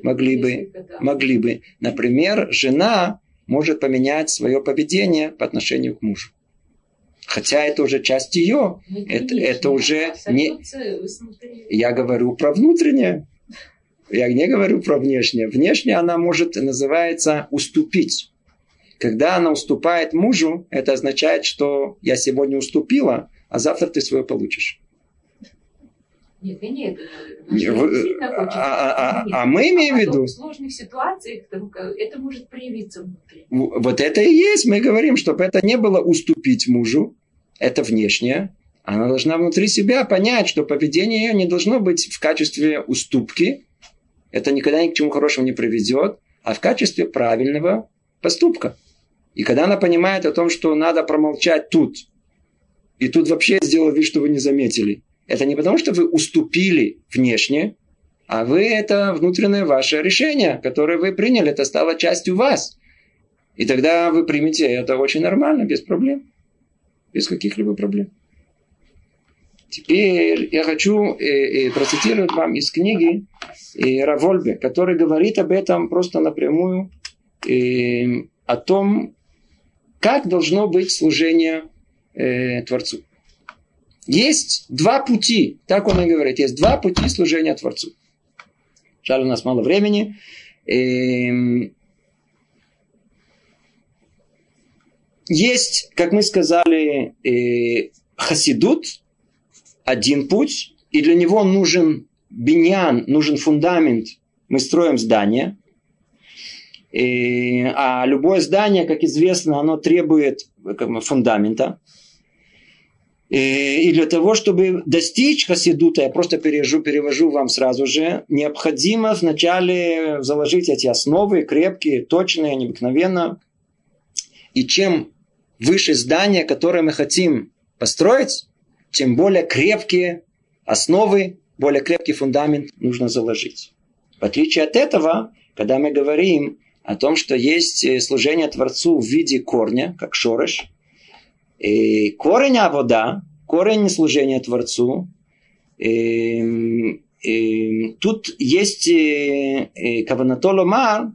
Могли бы. Могли бы. Например, жена может поменять свое поведение по отношению к мужу. Хотя это уже часть ее. Ну, это, это уже не... Я говорю про внутреннее. Я не говорю про внешнее. Внешнее она может, называется, уступить. Когда она уступает мужу, это означает, что я сегодня уступила, а завтра ты свое получишь. Нет, нет, а, а, а, а мы имеем в виду... В сложных ситуациях это может проявиться внутри. Вот это и есть. Мы говорим, чтобы это не было уступить мужу, это внешнее. Она должна внутри себя понять, что поведение ее не должно быть в качестве уступки. Это никогда ни к чему хорошему не приведет, а в качестве правильного поступка. И когда она понимает о том, что надо промолчать тут, и тут вообще сделал вид, что вы не заметили, это не потому, что вы уступили внешне, а вы это внутреннее ваше решение, которое вы приняли, это стало частью вас. И тогда вы примете это очень нормально, без проблем. Без каких-либо проблем. Теперь я хочу э, э, процитировать вам из книги э, Равольбе, который говорит об этом просто напрямую, э, о том, как должно быть служение э, Творцу. Есть два пути, так он и говорит, есть два пути служения Творцу. Жаль, у нас мало времени. Эм, есть, как мы сказали, э, хасидут, один путь, и для него нужен биньян, нужен фундамент. Мы строим здание, и, а любое здание, как известно, оно требует бы, фундамента. И, и для того, чтобы достичь хасидута, я просто перевожу, перевожу вам сразу же, необходимо вначале заложить эти основы, крепкие, точные, необыкновенно. И чем выше здание, которое мы хотим построить, тем более крепкие основы, более крепкий фундамент нужно заложить. В отличие от этого, когда мы говорим о том, что есть э, служение Творцу в виде корня, как шорыш. И корень вода, корень служения Творцу, Эм, эм, тут есть э, э, Каванатоло Мар,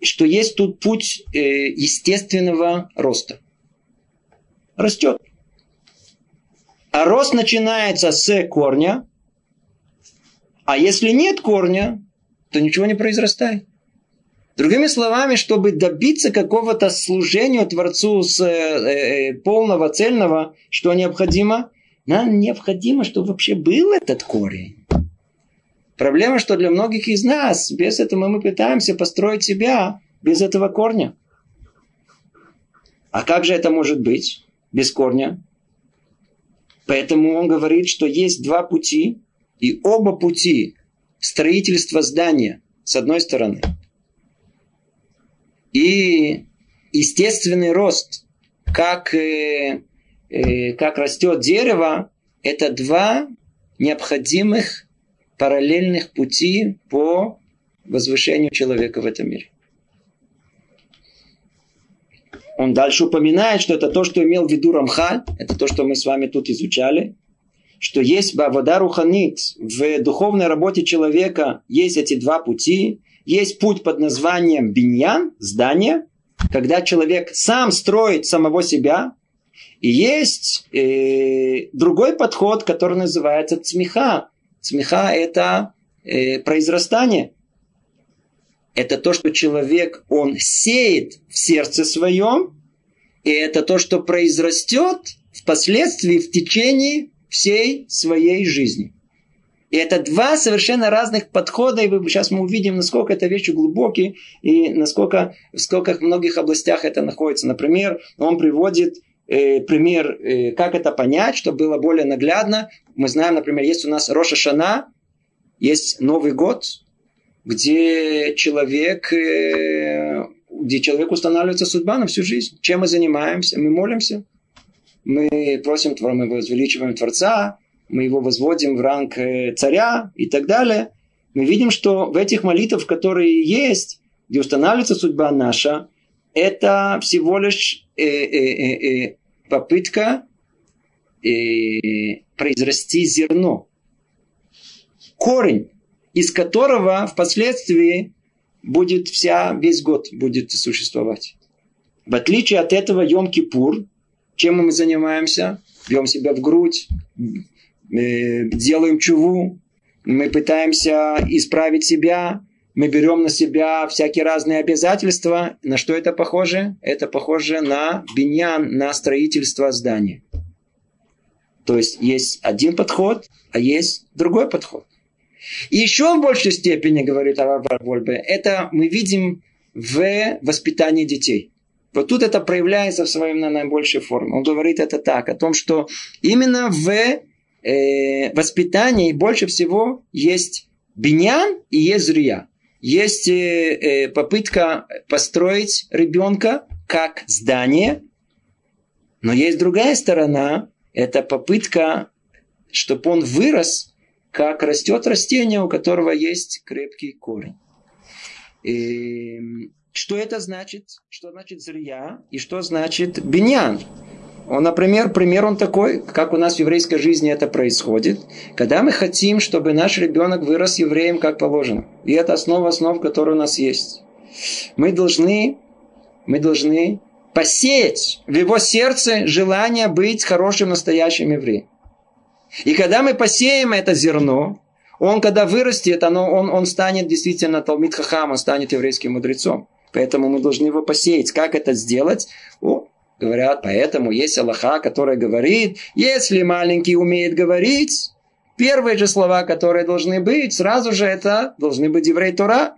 что есть тут путь э, естественного роста. Растет. А рост начинается с корня, а если нет корня, то ничего не произрастает. Другими словами, чтобы добиться какого-то служения Творцу с, э, э, полного, цельного, что необходимо? Нам необходимо, чтобы вообще был этот корень. Проблема, что для многих из нас без этого мы пытаемся построить себя без этого корня. А как же это может быть без корня? Поэтому он говорит, что есть два пути, и оба пути строительства здания, с одной стороны, и естественный рост, как, э, э, как растет дерево, это два необходимых параллельных пути по возвышению человека в этом мире. Он дальше упоминает, что это то, что имел в виду Рамхаль, это то, что мы с вами тут изучали, что есть вода руханит, в духовной работе человека есть эти два пути. Есть путь под названием биньян, здание, когда человек сам строит самого себя. И есть э, другой подход, который называется цмеха. Цмеха – это э, произрастание. Это то, что человек, он сеет в сердце своем, и это то, что произрастет впоследствии в течение всей своей жизни. И это два совершенно разных подхода, и сейчас мы увидим, насколько это вещи глубокие, и насколько в сколько многих областях это находится. Например, он приводит э, пример, э, как это понять, чтобы было более наглядно. Мы знаем, например, есть у нас Роша Шана, есть Новый год, где человек, э, где человек устанавливается судьба на всю жизнь. Чем мы занимаемся? Мы молимся, мы просим, мы возвеличиваем Творца, мы его возводим в ранг э, царя и так далее. Мы видим, что в этих молитвах, которые есть, где устанавливается судьба наша, это всего лишь э, э, попытка э, произрасти зерно. Корень, из которого впоследствии будет вся, весь год будет существовать. В отличие от этого Йом-Кипур – чем мы занимаемся? Бьем себя в грудь, делаем чуву, мы пытаемся исправить себя, мы берем на себя всякие разные обязательства. На что это похоже? Это похоже на биньян, на строительство здания. То есть есть один подход, а есть другой подход. И еще в большей степени, говорит Авар Вольбе, это мы видим в воспитании детей. Вот тут это проявляется в своей наибольшей форме. Он говорит это так, о том, что именно в э, воспитании больше всего есть биньян и есть зрия. Есть э, э, попытка построить ребенка как здание, но есть другая сторона, это попытка, чтобы он вырос, как растет растение, у которого есть крепкий корень. И эм, что это значит? Что значит зрия и что значит биньян? Он, например, пример он такой, как у нас в еврейской жизни это происходит, когда мы хотим, чтобы наш ребенок вырос евреем как положено. И это основа основ, которая у нас есть. Мы должны, мы должны посеять в его сердце желание быть хорошим настоящим евреем. И когда мы посеем это зерно, он, когда вырастет, оно, он, он станет действительно Талмит Хахам, он станет еврейским мудрецом. Поэтому мы должны его посеять. Как это сделать? Говорят, поэтому есть Аллаха, который говорит, если маленький умеет говорить, первые же слова, которые должны быть, сразу же это должны быть еврей Тора.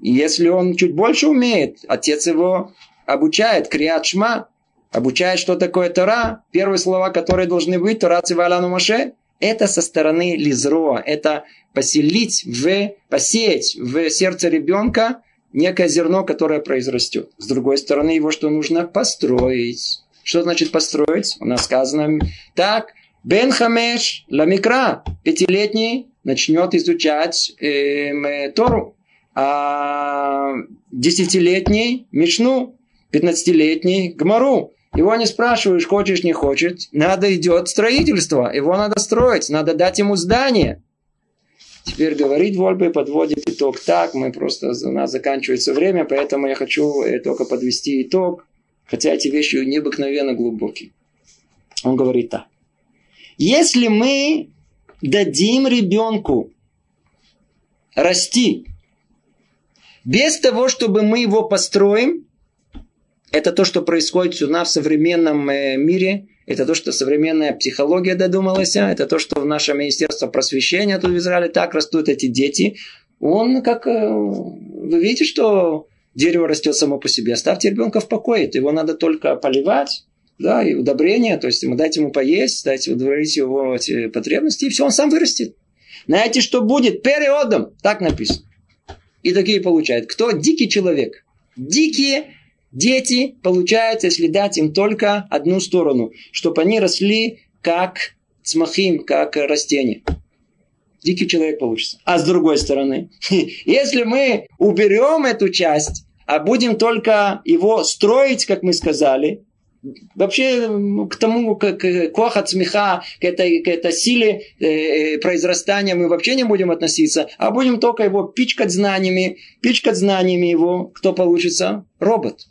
И если он чуть больше умеет, отец его обучает, криат шма, обучает, что такое Тора. Первые слова, которые должны быть, Тора Цивалану Маше, это со стороны Лизроа, это поселить в, посеять в сердце ребенка некое зерно, которое произрастет. С другой стороны, его что нужно? Построить. Что значит построить? У нас сказано так. Бен Хамеш Ламикра, пятилетний, начнет изучать э, Тору. А десятилетний Мишну, пятнадцатилетний Гмару. Его не спрашиваешь, хочешь, не хочет. Надо идет строительство. Его надо строить. Надо дать ему здание. Теперь говорит Вольбе, подводит итог так. Мы просто, у нас заканчивается время, поэтому я хочу э, только подвести итог. Хотя эти вещи необыкновенно глубокие. Он говорит так. Если мы дадим ребенку расти без того, чтобы мы его построим, это то, что происходит у нас в современном э, мире, это то, что современная психология додумалась, а это то, что в наше Министерство просвещения тут в Израиле так растут эти дети. Он как... Э, вы видите, что дерево растет само по себе. Оставьте ребенка в покое. Его надо только поливать, да, и удобрения, то есть ему дать ему поесть, дать удовлетворить его эти потребности, и все, он сам вырастет. Знаете, что будет? Периодом. Так написано. И такие получают. Кто? Дикий человек. Дикие дети получаются, если дать им только одну сторону. Чтобы они росли как цмахим, как растения. Дикий человек получится. А с другой стороны, [LAUGHS] если мы уберем эту часть, а будем только его строить, как мы сказали, Вообще к тому, к, к кохат смеха, к этой, к этой силе э, э, произрастания мы вообще не будем относиться, а будем только его пичкать знаниями, пичкать знаниями его, кто получится? Робот.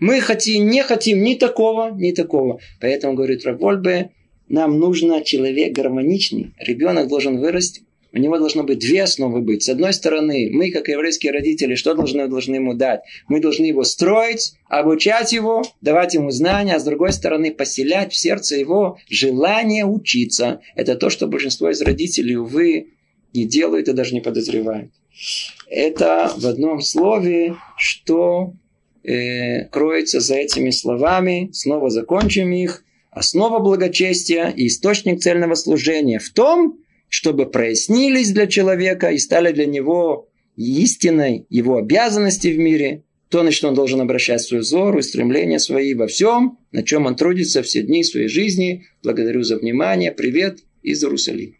Мы хотим, не хотим ни такого, ни такого. Поэтому, говорит Равольбе, нам нужно человек гармоничный. Ребенок должен вырасти у него должно быть две основы быть. С одной стороны, мы, как еврейские родители, что должны, должны ему дать? Мы должны его строить, обучать его, давать ему знания, а с другой стороны, поселять в сердце его желание учиться. Это то, что большинство из родителей, увы, не делают и даже не подозревают. Это в одном слове, что э, кроется за этими словами. Снова закончим их. Основа благочестия и источник цельного служения в том, чтобы прояснились для человека и стали для него истиной его обязанности в мире, то, на что он должен обращать свой взор и стремления свои во всем, на чем он трудится все дни своей жизни. Благодарю за внимание. Привет из Иерусалима.